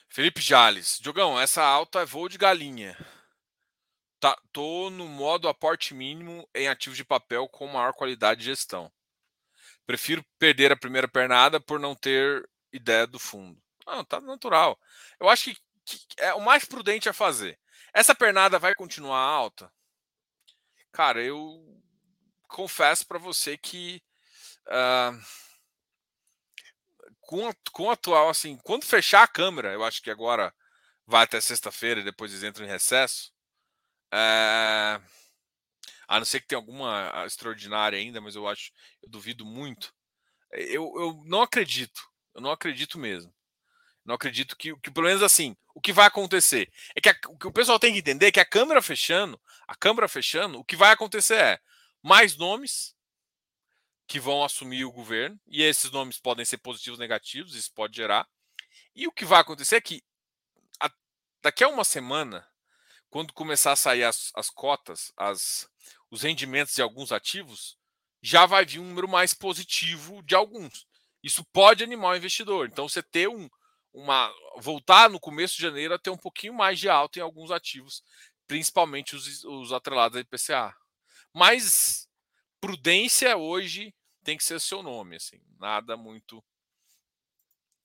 Felipe Jales. Diogão, essa alta é voo de galinha. Tá, tô no modo aporte mínimo em ativos de papel com maior qualidade de gestão. Prefiro perder a primeira pernada por não ter ideia do fundo. Não, tá natural. Eu acho que, que é o mais prudente a fazer. Essa pernada vai continuar alta? Cara, eu confesso para você que uh, com, com o atual, assim, quando fechar a câmera, eu acho que agora vai até sexta-feira e depois eles entram em recesso. Uh, a não ser que tenha alguma extraordinária ainda, mas eu acho, eu duvido muito. Eu, eu não acredito, eu não acredito mesmo. Não acredito que, que, pelo menos assim, o que vai acontecer é que a, o que o pessoal tem que entender é que a câmera fechando, a câmera fechando, o que vai acontecer é mais nomes que vão assumir o governo, e esses nomes podem ser positivos negativos, isso pode gerar. E o que vai acontecer é que a, daqui a uma semana, quando começar a sair as, as cotas, as, os rendimentos de alguns ativos, já vai vir um número mais positivo de alguns. Isso pode animar o investidor. Então, você ter um, uma voltar no começo de janeiro a ter um pouquinho mais de alta em alguns ativos, principalmente os, os atrelados a IPCA. Mas prudência hoje tem que ser seu nome, assim, nada muito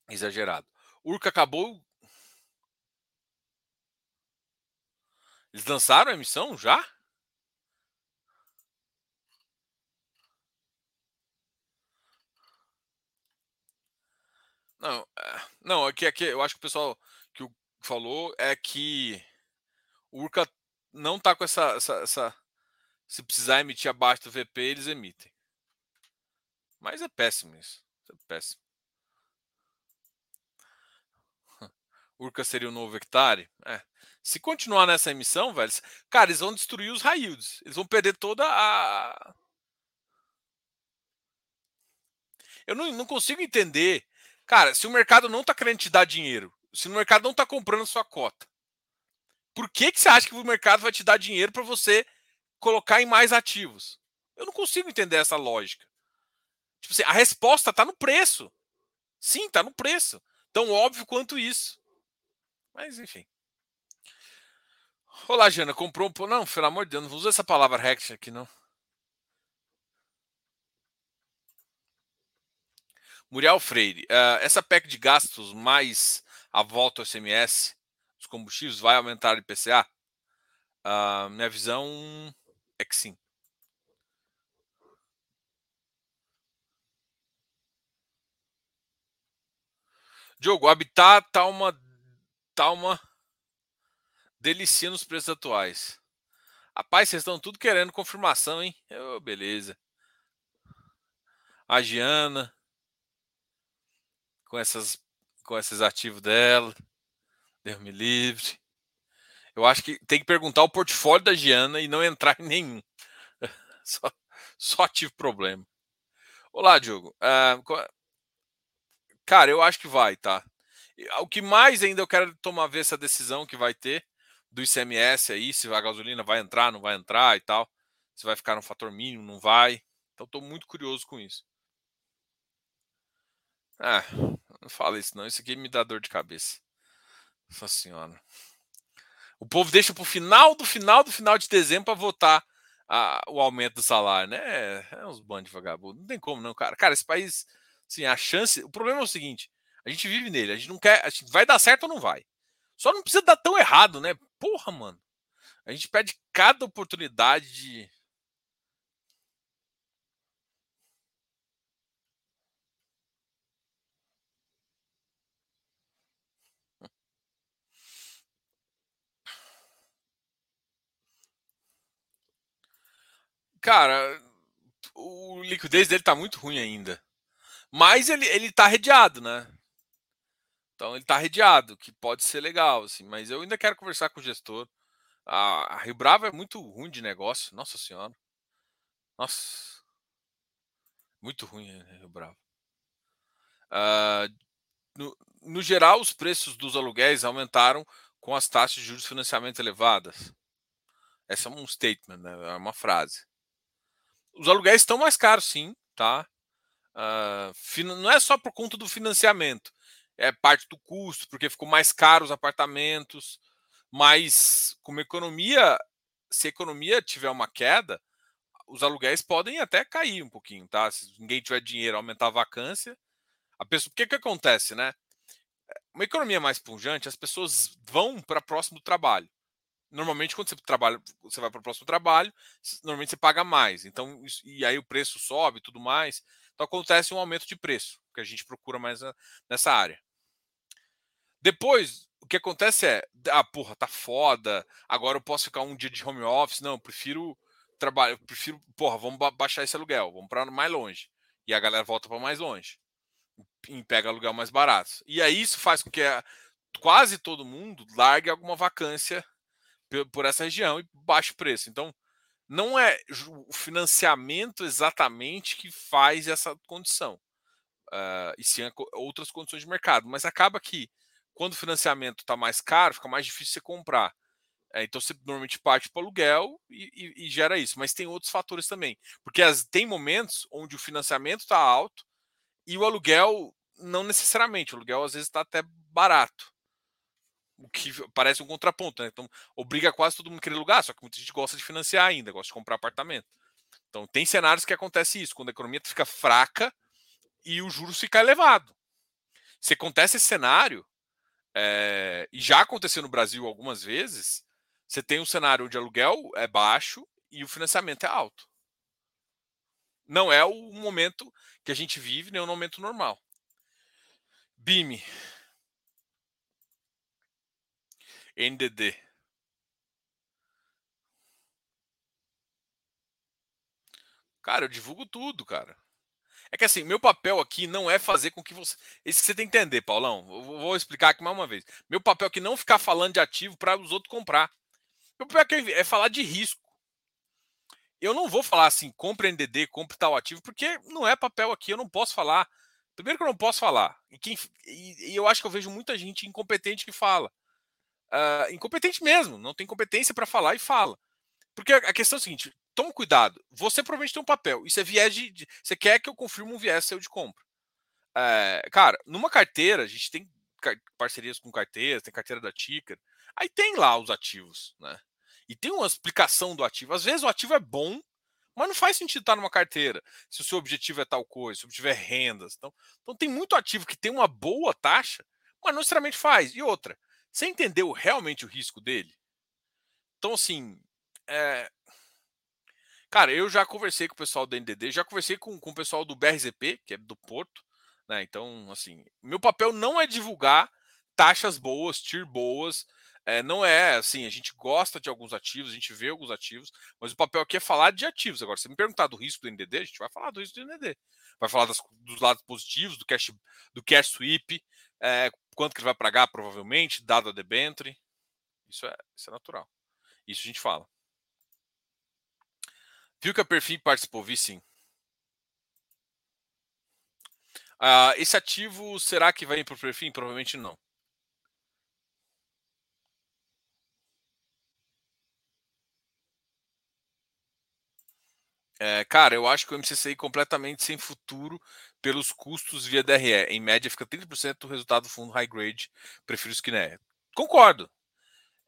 exagerado. Urca acabou. Eles lançaram a emissão já? Não, é, não, aqui, aqui eu acho que o pessoal que falou é que o Urca não tá com essa, essa, essa, Se precisar emitir abaixo do VP, eles emitem. Mas é péssimo isso. É péssimo. Urca seria o novo hectare? É. Se continuar nessa emissão, velho, cara, eles vão destruir os yields. Eles vão perder toda a. Eu não, não consigo entender Cara, se o mercado não está querendo te dar dinheiro, se o mercado não está comprando sua cota, por que, que você acha que o mercado vai te dar dinheiro para você colocar em mais ativos? Eu não consigo entender essa lógica. Tipo assim, a resposta está no preço. Sim, está no preço. Tão óbvio quanto isso. Mas, enfim. Olá, Jana. Comprou um. Não, pelo amor de Deus, não usa essa palavra Rex aqui, não. Muriel Freire, uh, essa PEC de gastos mais a volta ao SMS dos combustíveis vai aumentar o IPCA? Uh, ah, minha visão é que sim. Diogo, o Habitat tá uma tá uma delicia nos preços atuais. Rapaz, vocês estão tudo querendo confirmação, hein? Oh, beleza. A Giana com, essas, com esses ativos dela. Deus me livre. Eu acho que tem que perguntar o portfólio da Giana e não entrar em nenhum. Só, só tive problema. Olá, Diogo. Uh, Cara, eu acho que vai, tá? O que mais ainda eu quero tomar ver essa decisão que vai ter do ICMS aí, se a gasolina vai entrar, não vai entrar e tal. Se vai ficar no fator mínimo, não vai. Então estou muito curioso com isso. Ah, não fala isso não. Isso aqui me dá dor de cabeça. Nossa senhora. O povo deixa para o final do final do final de dezembro para votar a, o aumento do salário, né? É, é uns bandos de vagabundo. Não tem como, não, cara. Cara, esse país, assim, a chance. O problema é o seguinte: a gente vive nele, a gente não quer. A gente vai dar certo ou não vai? Só não precisa dar tão errado, né? Porra, mano. A gente perde cada oportunidade de. Cara, o liquidez dele tá muito ruim ainda. Mas ele, ele tá redeado, né? Então ele tá redeado, que pode ser legal, assim, mas eu ainda quero conversar com o gestor. A, a Rio Bravo é muito ruim de negócio, nossa senhora. Nossa. Muito ruim a Rio Bravo. Uh, no, no geral, os preços dos aluguéis aumentaram com as taxas de juros de financiamento elevadas. Essa é um statement, né? é uma frase. Os aluguéis estão mais caros, sim, tá? Uh, não é só por conta do financiamento, é parte do custo, porque ficou mais caro os apartamentos, mas como economia, se a economia tiver uma queda, os aluguéis podem até cair um pouquinho, tá? Se ninguém tiver dinheiro, aumentar a vacância, a pessoa, o que que acontece, né? Uma economia mais pungente, as pessoas vão para próximo do trabalho. Normalmente, quando você trabalha, você vai para o próximo trabalho, normalmente você paga mais. Então, e aí o preço sobe tudo mais. Então acontece um aumento de preço, que a gente procura mais nessa área. Depois, o que acontece é, ah, porra, tá foda, agora eu posso ficar um dia de home office. Não, eu prefiro trabalho, eu prefiro, porra, vamos baixar esse aluguel, vamos para mais longe. E a galera volta para mais longe. E pega aluguel mais barato. E aí isso faz com que a, quase todo mundo largue alguma vacância por essa região e baixe preço. Então, não é o financiamento exatamente que faz essa condição. Uh, e sim outras condições de mercado. Mas acaba que quando o financiamento está mais caro, fica mais difícil você comprar. É, então você normalmente parte para o aluguel e, e, e, gera isso. Mas tem outros fatores também. Porque as, tem momentos onde o financiamento está alto e o aluguel não necessariamente. O aluguel às vezes está até barato. O que parece um contraponto, né? Então obriga quase todo mundo a querer alugar, só que muita gente gosta de financiar ainda, gosta de comprar apartamento. Então tem cenários que acontece isso, quando a economia fica fraca e o juros fica elevado. Se acontece esse cenário, é, e já aconteceu no Brasil algumas vezes, você tem um cenário onde aluguel é baixo e o financiamento é alto. Não é o momento que a gente vive, nem o momento normal. BIM. NDD. Cara, eu divulgo tudo, cara. É que assim, meu papel aqui não é fazer com que você. Isso que você tem que entender, Paulão. Eu vou explicar aqui mais uma vez. Meu papel aqui não é ficar falando de ativo para os outros comprar. Meu papel aqui é falar de risco. Eu não vou falar assim, compre NDD, compre tal ativo, porque não é papel aqui, eu não posso falar. Primeiro que eu não posso falar. E, quem, e eu acho que eu vejo muita gente incompetente que fala. Uh, incompetente mesmo, não tem competência para falar e fala. Porque a questão é a seguinte: toma cuidado. Você provavelmente tem um papel. Isso é viés de. de você quer que eu confirme um viés seu de compra. É, cara, numa carteira, a gente tem parcerias com carteiras, tem carteira da Ticker. Aí tem lá os ativos, né? E tem uma explicação do ativo. Às vezes o ativo é bom, mas não faz sentido estar numa carteira se o seu objetivo é tal coisa, se o objetivo é rendas. Então, então tem muito ativo que tem uma boa taxa, mas não necessariamente faz. E outra, você entendeu realmente o risco dele? Então, assim, é, Cara, eu já conversei com o pessoal do NDD, já conversei com, com o pessoal do BRZP, que é do Porto, né? Então, assim, meu papel não é divulgar taxas boas, TIR boas, é, não é assim, a gente gosta de alguns ativos, a gente vê alguns ativos, mas o papel aqui é falar de ativos. Agora, se me perguntar do risco do NDD, a gente vai falar do risco do NDD. Vai falar das, dos lados positivos, do cash, do cash sweep, é, quanto que ele vai pagar, provavelmente, dado a debenture. Isso é, isso é natural. Isso a gente fala. Viu que a Perfim participou? Vi sim. Uh, esse ativo, será que vai para o perfil? Provavelmente não. É, cara, eu acho que o MCCI completamente sem futuro pelos custos via DRE. Em média, fica 30% do resultado do fundo high grade. Prefiro os que né. Concordo.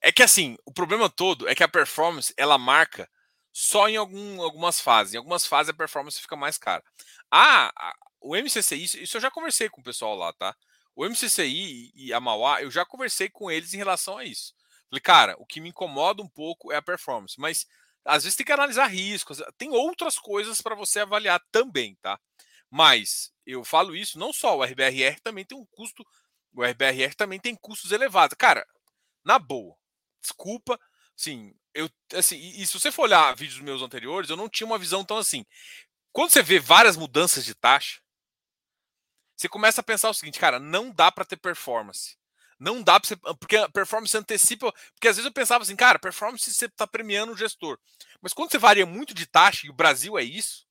É que assim, o problema todo é que a performance ela marca só em algum, algumas fases. Em algumas fases a performance fica mais cara. Ah, o MCCI, isso, isso eu já conversei com o pessoal lá, tá? O MCCI e a Mauá, eu já conversei com eles em relação a isso. Falei, cara, o que me incomoda um pouco é a performance, mas às vezes tem que analisar riscos, tem outras coisas para você avaliar também, tá? Mas eu falo isso, não só o RBRR também tem um custo, o RBRR também tem custos elevados. Cara, na boa, desculpa, sim, eu assim, e, e se você for olhar vídeos meus anteriores, eu não tinha uma visão tão assim. Quando você vê várias mudanças de taxa, você começa a pensar o seguinte, cara, não dá para ter performance. Não dá para você. Porque a performance antecipa. Porque às vezes eu pensava assim, cara, performance você está premiando o gestor. Mas quando você varia muito de taxa, e o Brasil é isso,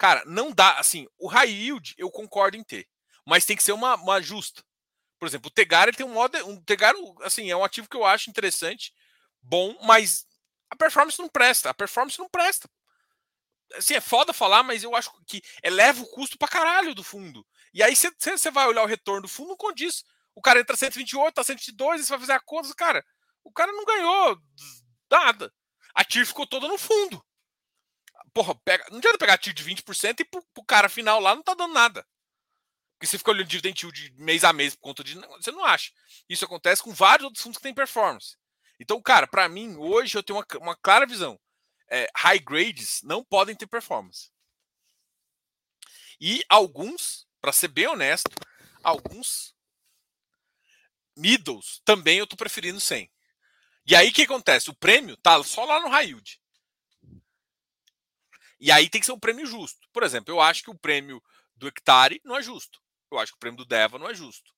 cara, não dá. Assim, o high yield eu concordo em ter. Mas tem que ser uma, uma justa. Por exemplo, o Tegar ele tem um modo. Um Tegar, assim, é um ativo que eu acho interessante, bom, mas a performance não presta. A performance não presta. Assim, é foda falar, mas eu acho que eleva o custo pra caralho do fundo. E aí você vai olhar o retorno do fundo, não condiz. O cara entra 128, tá 122, você vai fazer a conta, cara, o cara não ganhou nada. A TIR ficou toda no fundo. Porra, pega, não adianta pegar a TIR de 20% e pro, pro cara final lá não tá dando nada. Porque você fica olhando dividend de mês a mês por conta de. Você não acha. Isso acontece com vários outros fundos que têm performance. Então, cara, para mim, hoje eu tenho uma, uma clara visão. É, high grades não podem ter performance. E alguns, para ser bem honesto, alguns middles também eu tô preferindo sem. E aí o que acontece? O prêmio tá só lá no high yield. E aí tem que ser um prêmio justo. Por exemplo, eu acho que o prêmio do hectare não é justo. Eu acho que o prêmio do Deva não é justo.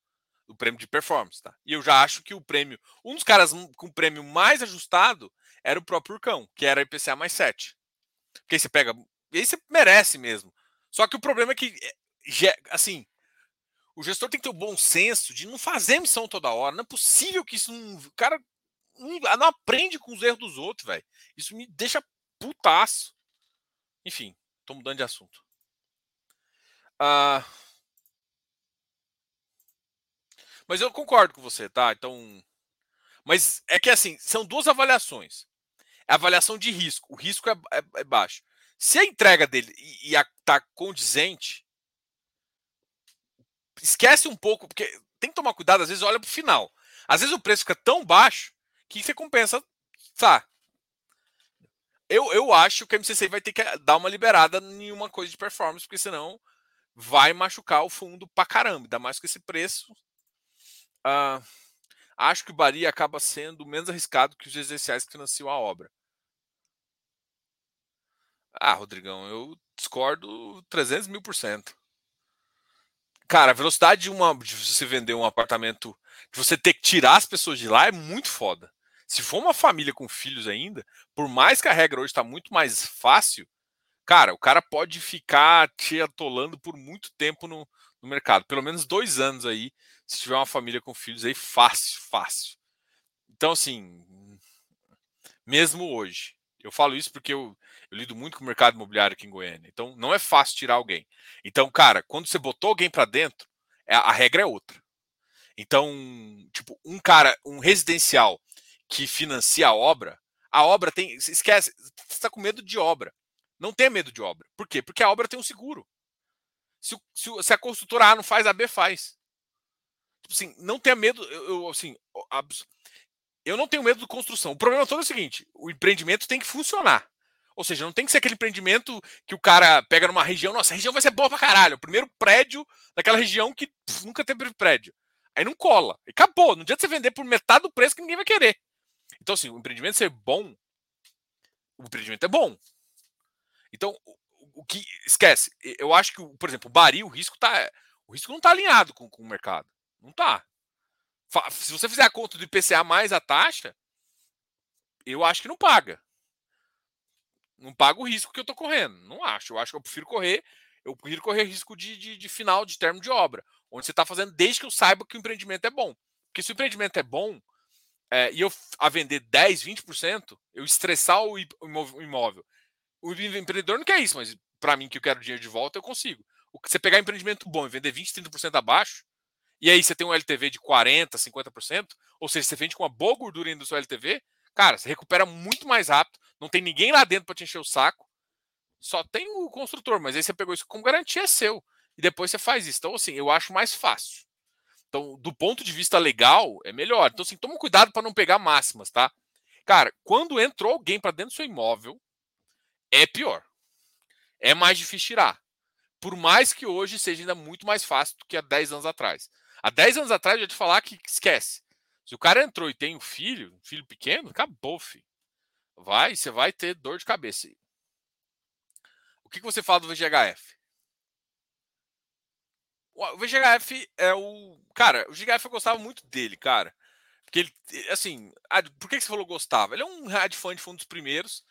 O prêmio de performance, tá? E eu já acho que o prêmio. Um dos caras com o prêmio mais ajustado era o próprio Urcão, que era IPCA mais 7. Porque aí você pega. Aí você merece mesmo. Só que o problema é que, eh, assim, o gestor tem que ter o bom senso de não fazer missão toda hora. Não é possível que isso não. O cara não, não aprende com os erros dos outros, velho. Isso me deixa putaço. Enfim, tô mudando de assunto. Ah, mas eu concordo com você, tá? Então. Mas é que assim, são duas avaliações. É a avaliação de risco. O risco é, é, é baixo. Se a entrega dele está condizente, esquece um pouco, porque tem que tomar cuidado, às vezes olha para o final. Às vezes o preço fica tão baixo que você compensa, tá? Eu, eu acho que o MCC vai ter que dar uma liberada em uma coisa de performance, porque senão vai machucar o fundo pra caramba. Ainda mais com esse preço. Uh, acho que o Bari acaba sendo menos arriscado que os residenciais que financiam a obra. Ah, Rodrigão, eu discordo 300 mil por cento. Cara, a velocidade de, uma, de você vender um apartamento, de você ter que tirar as pessoas de lá é muito foda. Se for uma família com filhos ainda, por mais que a regra hoje está muito mais fácil, cara, o cara pode ficar te atolando por muito tempo no, no mercado. Pelo menos dois anos aí, se tiver uma família com filhos aí, fácil, fácil. Então, assim, mesmo hoje, eu falo isso porque eu, eu lido muito com o mercado imobiliário aqui em Goiânia. Então, não é fácil tirar alguém. Então, cara, quando você botou alguém para dentro, é, a regra é outra. Então, tipo, um cara, um residencial que financia a obra, a obra tem. Esquece, você está com medo de obra. Não tem medo de obra. Por quê? Porque a obra tem um seguro. Se, se, se a construtora A não faz, a B faz. Tipo assim, não tenha medo. Eu, eu, assim, eu não tenho medo de construção. O problema todo é o seguinte: o empreendimento tem que funcionar. Ou seja, não tem que ser aquele empreendimento que o cara pega numa região, nossa, a região vai ser boa pra caralho. O primeiro prédio daquela região que pff, nunca teve prédio. Aí não cola. E acabou. Não adianta você vender por metade do preço que ninguém vai querer. Então, assim, o empreendimento ser bom, o empreendimento é bom. Então, o, o que. Esquece. Eu acho que, por exemplo, o Bari, o risco tá. O risco não tá alinhado com, com o mercado. Não tá. Se você fizer a conta do IPCA mais a taxa, eu acho que não paga. Não paga o risco que eu tô correndo. Não acho. Eu acho que eu prefiro correr. eu prefiro correr risco de, de, de final de termo de obra, onde você está fazendo desde que eu saiba que o empreendimento é bom. Porque se o empreendimento é bom é, e eu a vender 10, 20%, eu estressar o imóvel. O empreendedor não quer isso, mas para mim que eu quero dinheiro de volta, eu consigo. Você pegar empreendimento bom e vender 20, 30% abaixo, e aí você tem um LTV de 40, 50%, ou seja, você vende com uma boa gordura ainda do seu LTV, cara, você recupera muito mais rápido, não tem ninguém lá dentro para te encher o saco, só tem o construtor, mas aí você pegou isso como garantia é seu, e depois você faz isso. Então, assim, eu acho mais fácil. Então, do ponto de vista legal, é melhor. Então, assim, toma cuidado para não pegar máximas, tá? Cara, quando entrou alguém para dentro do seu imóvel, é pior. É mais difícil tirar. Por mais que hoje seja ainda muito mais fácil do que há 10 anos atrás. Há 10 anos atrás, eu ia te falar que esquece. Se o cara entrou e tem um filho, um filho pequeno, acabou, filho. Vai, você vai ter dor de cabeça. O que, que você fala do VGHF? O VGHF é o. Cara, o VGHF eu gostava muito dele, cara. Porque ele, assim, por que você falou gostava? Ele é um hedge fund, foi um dos primeiros.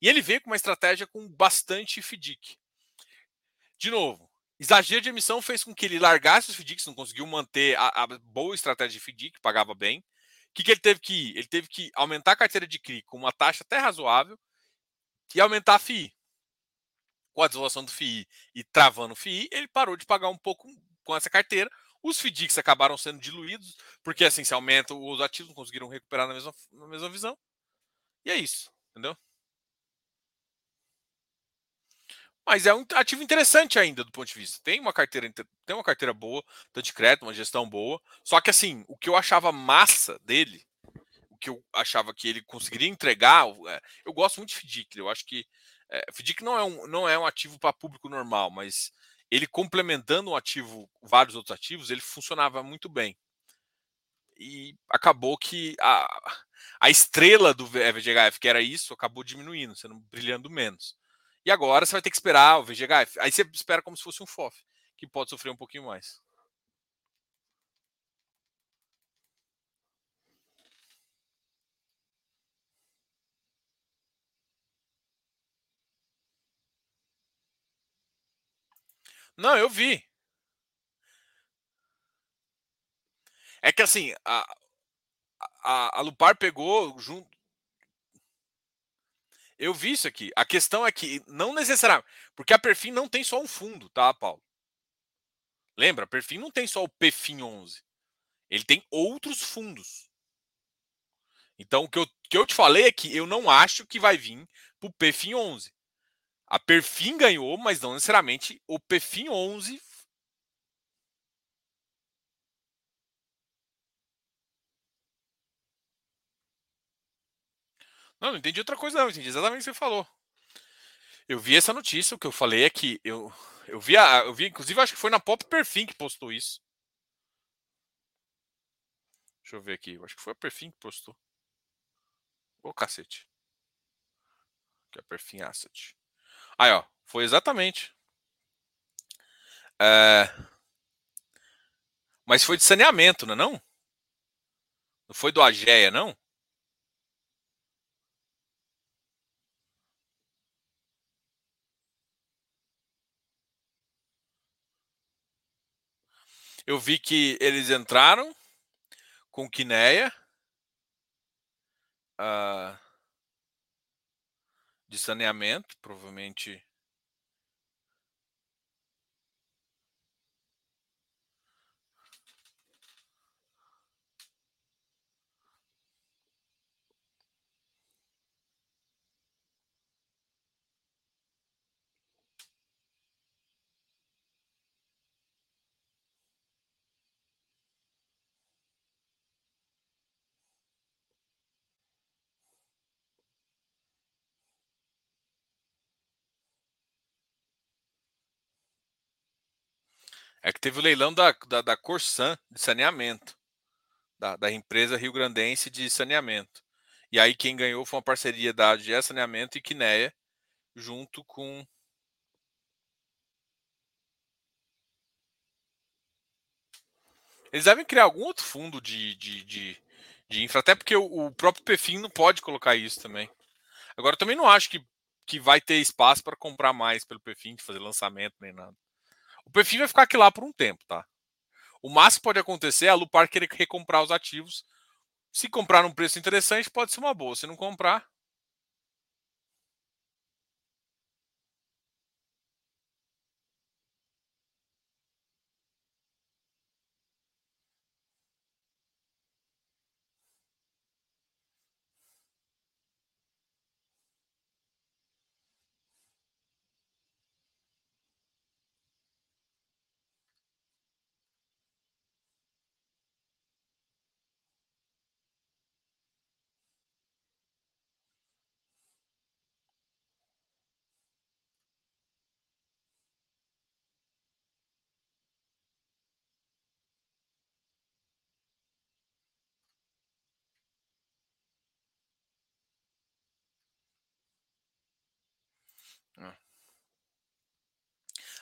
E ele veio com uma estratégia com bastante FDIC. De novo, exagero de emissão fez com que ele largasse os FDICs, não conseguiu manter a, a boa estratégia de FDIC, pagava bem. O que, que ele teve que ir? Ele teve que aumentar a carteira de CRI com uma taxa até razoável e aumentar a FII. Com a desvalorização do FII e travando o FII, ele parou de pagar um pouco com essa carteira. Os FDICs acabaram sendo diluídos, porque assim, se aumenta os ativos, não conseguiram recuperar na mesma, na mesma visão. E é isso, entendeu? Mas é um ativo interessante ainda do ponto de vista. Tem uma carteira, tem uma carteira boa, tanto de crédito, uma gestão boa. Só que assim, o que eu achava massa dele, o que eu achava que ele conseguiria entregar, é, eu gosto muito de FDIC. Eu acho que é, FDIC não é um, não é um ativo para público normal, mas ele complementando um ativo, vários outros ativos, ele funcionava muito bem. E acabou que a, a estrela do VGHF, que era isso, acabou diminuindo, sendo brilhando menos. E agora você vai ter que esperar o VGHF. Aí você espera como se fosse um FOF, que pode sofrer um pouquinho mais. Não, eu vi. É que assim, a, a, a Lupar pegou junto. Eu vi isso aqui. A questão é que não necessariamente. Porque a Perfim não tem só um fundo, tá, Paulo? Lembra? A Perfim não tem só o PFIM 11. Ele tem outros fundos. Então, o que eu, que eu te falei é que eu não acho que vai vir para o PFIM 11. A Perfim ganhou, mas não necessariamente o Perfim 11 Não, não entendi outra coisa, não. Entendi exatamente o que você falou. Eu vi essa notícia, o que eu falei é que eu, eu vi, a, eu vi, inclusive, acho que foi na Pop Perfim que postou isso. Deixa eu ver aqui. Eu acho que foi a Perfim que postou. Ô, cacete. Que é a Perfim Asset. Aí, ó. Foi exatamente. É... Mas foi de saneamento, não é não? Não foi do Ageia, não? Eu vi que eles entraram com Quineia. Uh, de saneamento, provavelmente. É que teve o leilão da, da, da Corsan de saneamento, da, da empresa Rio Grandense de saneamento. E aí quem ganhou foi uma parceria da AGE Saneamento e Quineia, junto com. Eles devem criar algum outro fundo de, de, de, de infra, até porque o, o próprio PFIM não pode colocar isso também. Agora, também não acho que que vai ter espaço para comprar mais pelo perfil, de fazer lançamento nem nada. O perfil vai ficar aqui lá por um tempo, tá? O máximo que pode acontecer é a Lupar querer recomprar os ativos. Se comprar num preço interessante, pode ser uma boa. Se não comprar,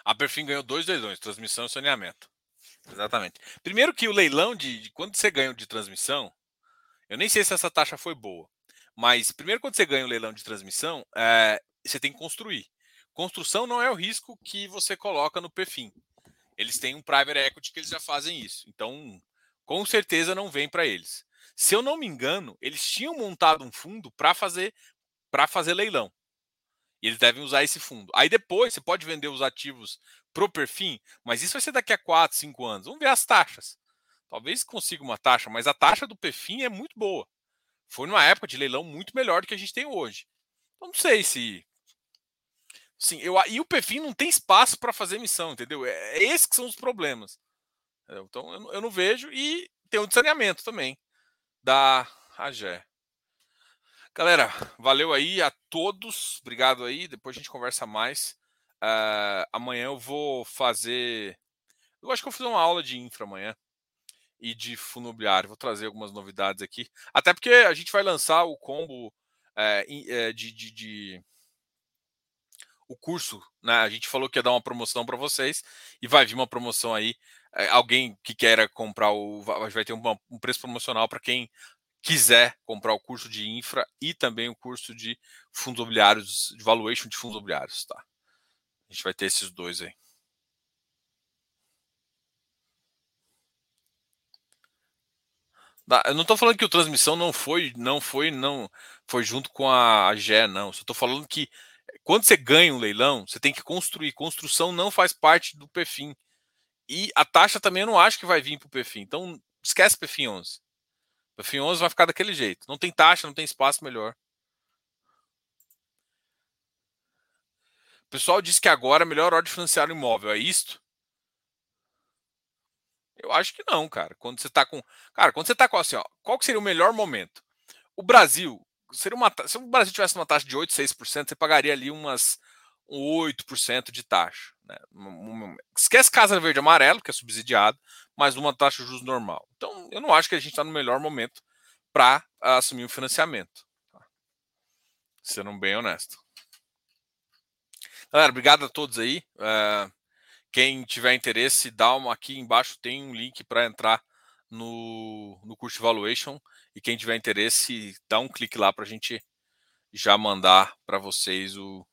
A Perfim ganhou dois leilões, transmissão e saneamento. Exatamente. Primeiro que o leilão de, de, quando você ganha de transmissão, eu nem sei se essa taxa foi boa, mas primeiro quando você ganha o leilão de transmissão, é, você tem que construir. Construção não é o risco que você coloca no Perfim. Eles têm um private equity que eles já fazem isso. Então, com certeza não vem para eles. Se eu não me engano, eles tinham montado um fundo para fazer para fazer leilão. E eles devem usar esse fundo. Aí depois você pode vender os ativos pro perfil, mas isso vai ser daqui a 4, 5 anos. Vamos ver as taxas. Talvez consiga uma taxa, mas a taxa do perfil é muito boa. Foi numa época de leilão muito melhor do que a gente tem hoje. Então não sei se. Sim, eu, e o perfil não tem espaço para fazer missão, entendeu? É, é esses que são os problemas. Então eu, eu não vejo. E tem o saneamento também da AGE. Galera, valeu aí a todos. Obrigado aí. Depois a gente conversa mais. Uh, amanhã eu vou fazer. Eu acho que eu fazer uma aula de infra amanhã e de fundo imobiliário. Vou trazer algumas novidades aqui. Até porque a gente vai lançar o combo é, é, de, de, de, o curso, né? A gente falou que ia dar uma promoção para vocês e vai vir uma promoção aí. É, alguém que queira comprar o. Vai ter um preço promocional para quem quiser comprar o curso de infra e também o curso de fundos imobiliários, de valuation de fundos imobiliários, tá? A gente vai ter esses dois aí. Eu não estou falando que o transmissão não foi, não foi, não foi junto com a GE, não. Só estou falando que quando você ganha um leilão, você tem que construir. Construção não faz parte do PFIM. E a taxa também eu não acho que vai vir para o PFIM. Então, esquece PFIM 11. O FIM 11 vai ficar daquele jeito. Não tem taxa, não tem espaço melhor. O pessoal disse que agora é a melhor hora de financiar o imóvel. É isto? Eu acho que não, cara. Quando você está com. Cara, quando você está com assim, ó, qual seria o melhor momento? O Brasil. Seria uma, se o Brasil tivesse uma taxa de 8, 6%, você pagaria ali umas 8% de taxa. Né? Esquece Casa Verde Amarelo, que é subsidiado, mas uma taxa de juros normal. Então, eu não acho que a gente está no melhor momento para assumir o financiamento. Tá? Sendo bem honesto. Galera, obrigado a todos aí. Uh, quem tiver interesse, dá uma aqui embaixo tem um link para entrar no, no curso de Valuation. E quem tiver interesse, dá um clique lá para a gente já mandar para vocês o,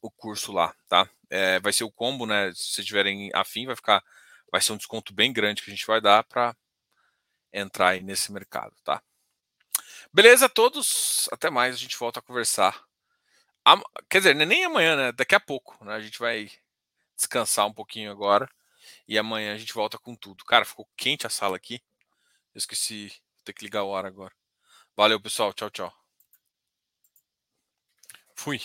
o curso lá, tá? É, vai ser o combo, né? Se tiverem afim, vai ficar, vai ser um desconto bem grande que a gente vai dar para entrar aí nesse mercado, tá? Beleza, todos. Até mais. A gente volta a conversar. Quer dizer, nem amanhã, né? Daqui a pouco, né? A gente vai descansar um pouquinho agora e amanhã a gente volta com tudo. Cara, ficou quente a sala aqui. Eu esqueci, vou ter que ligar a hora agora. Valeu, pessoal. Tchau, tchau. Fui.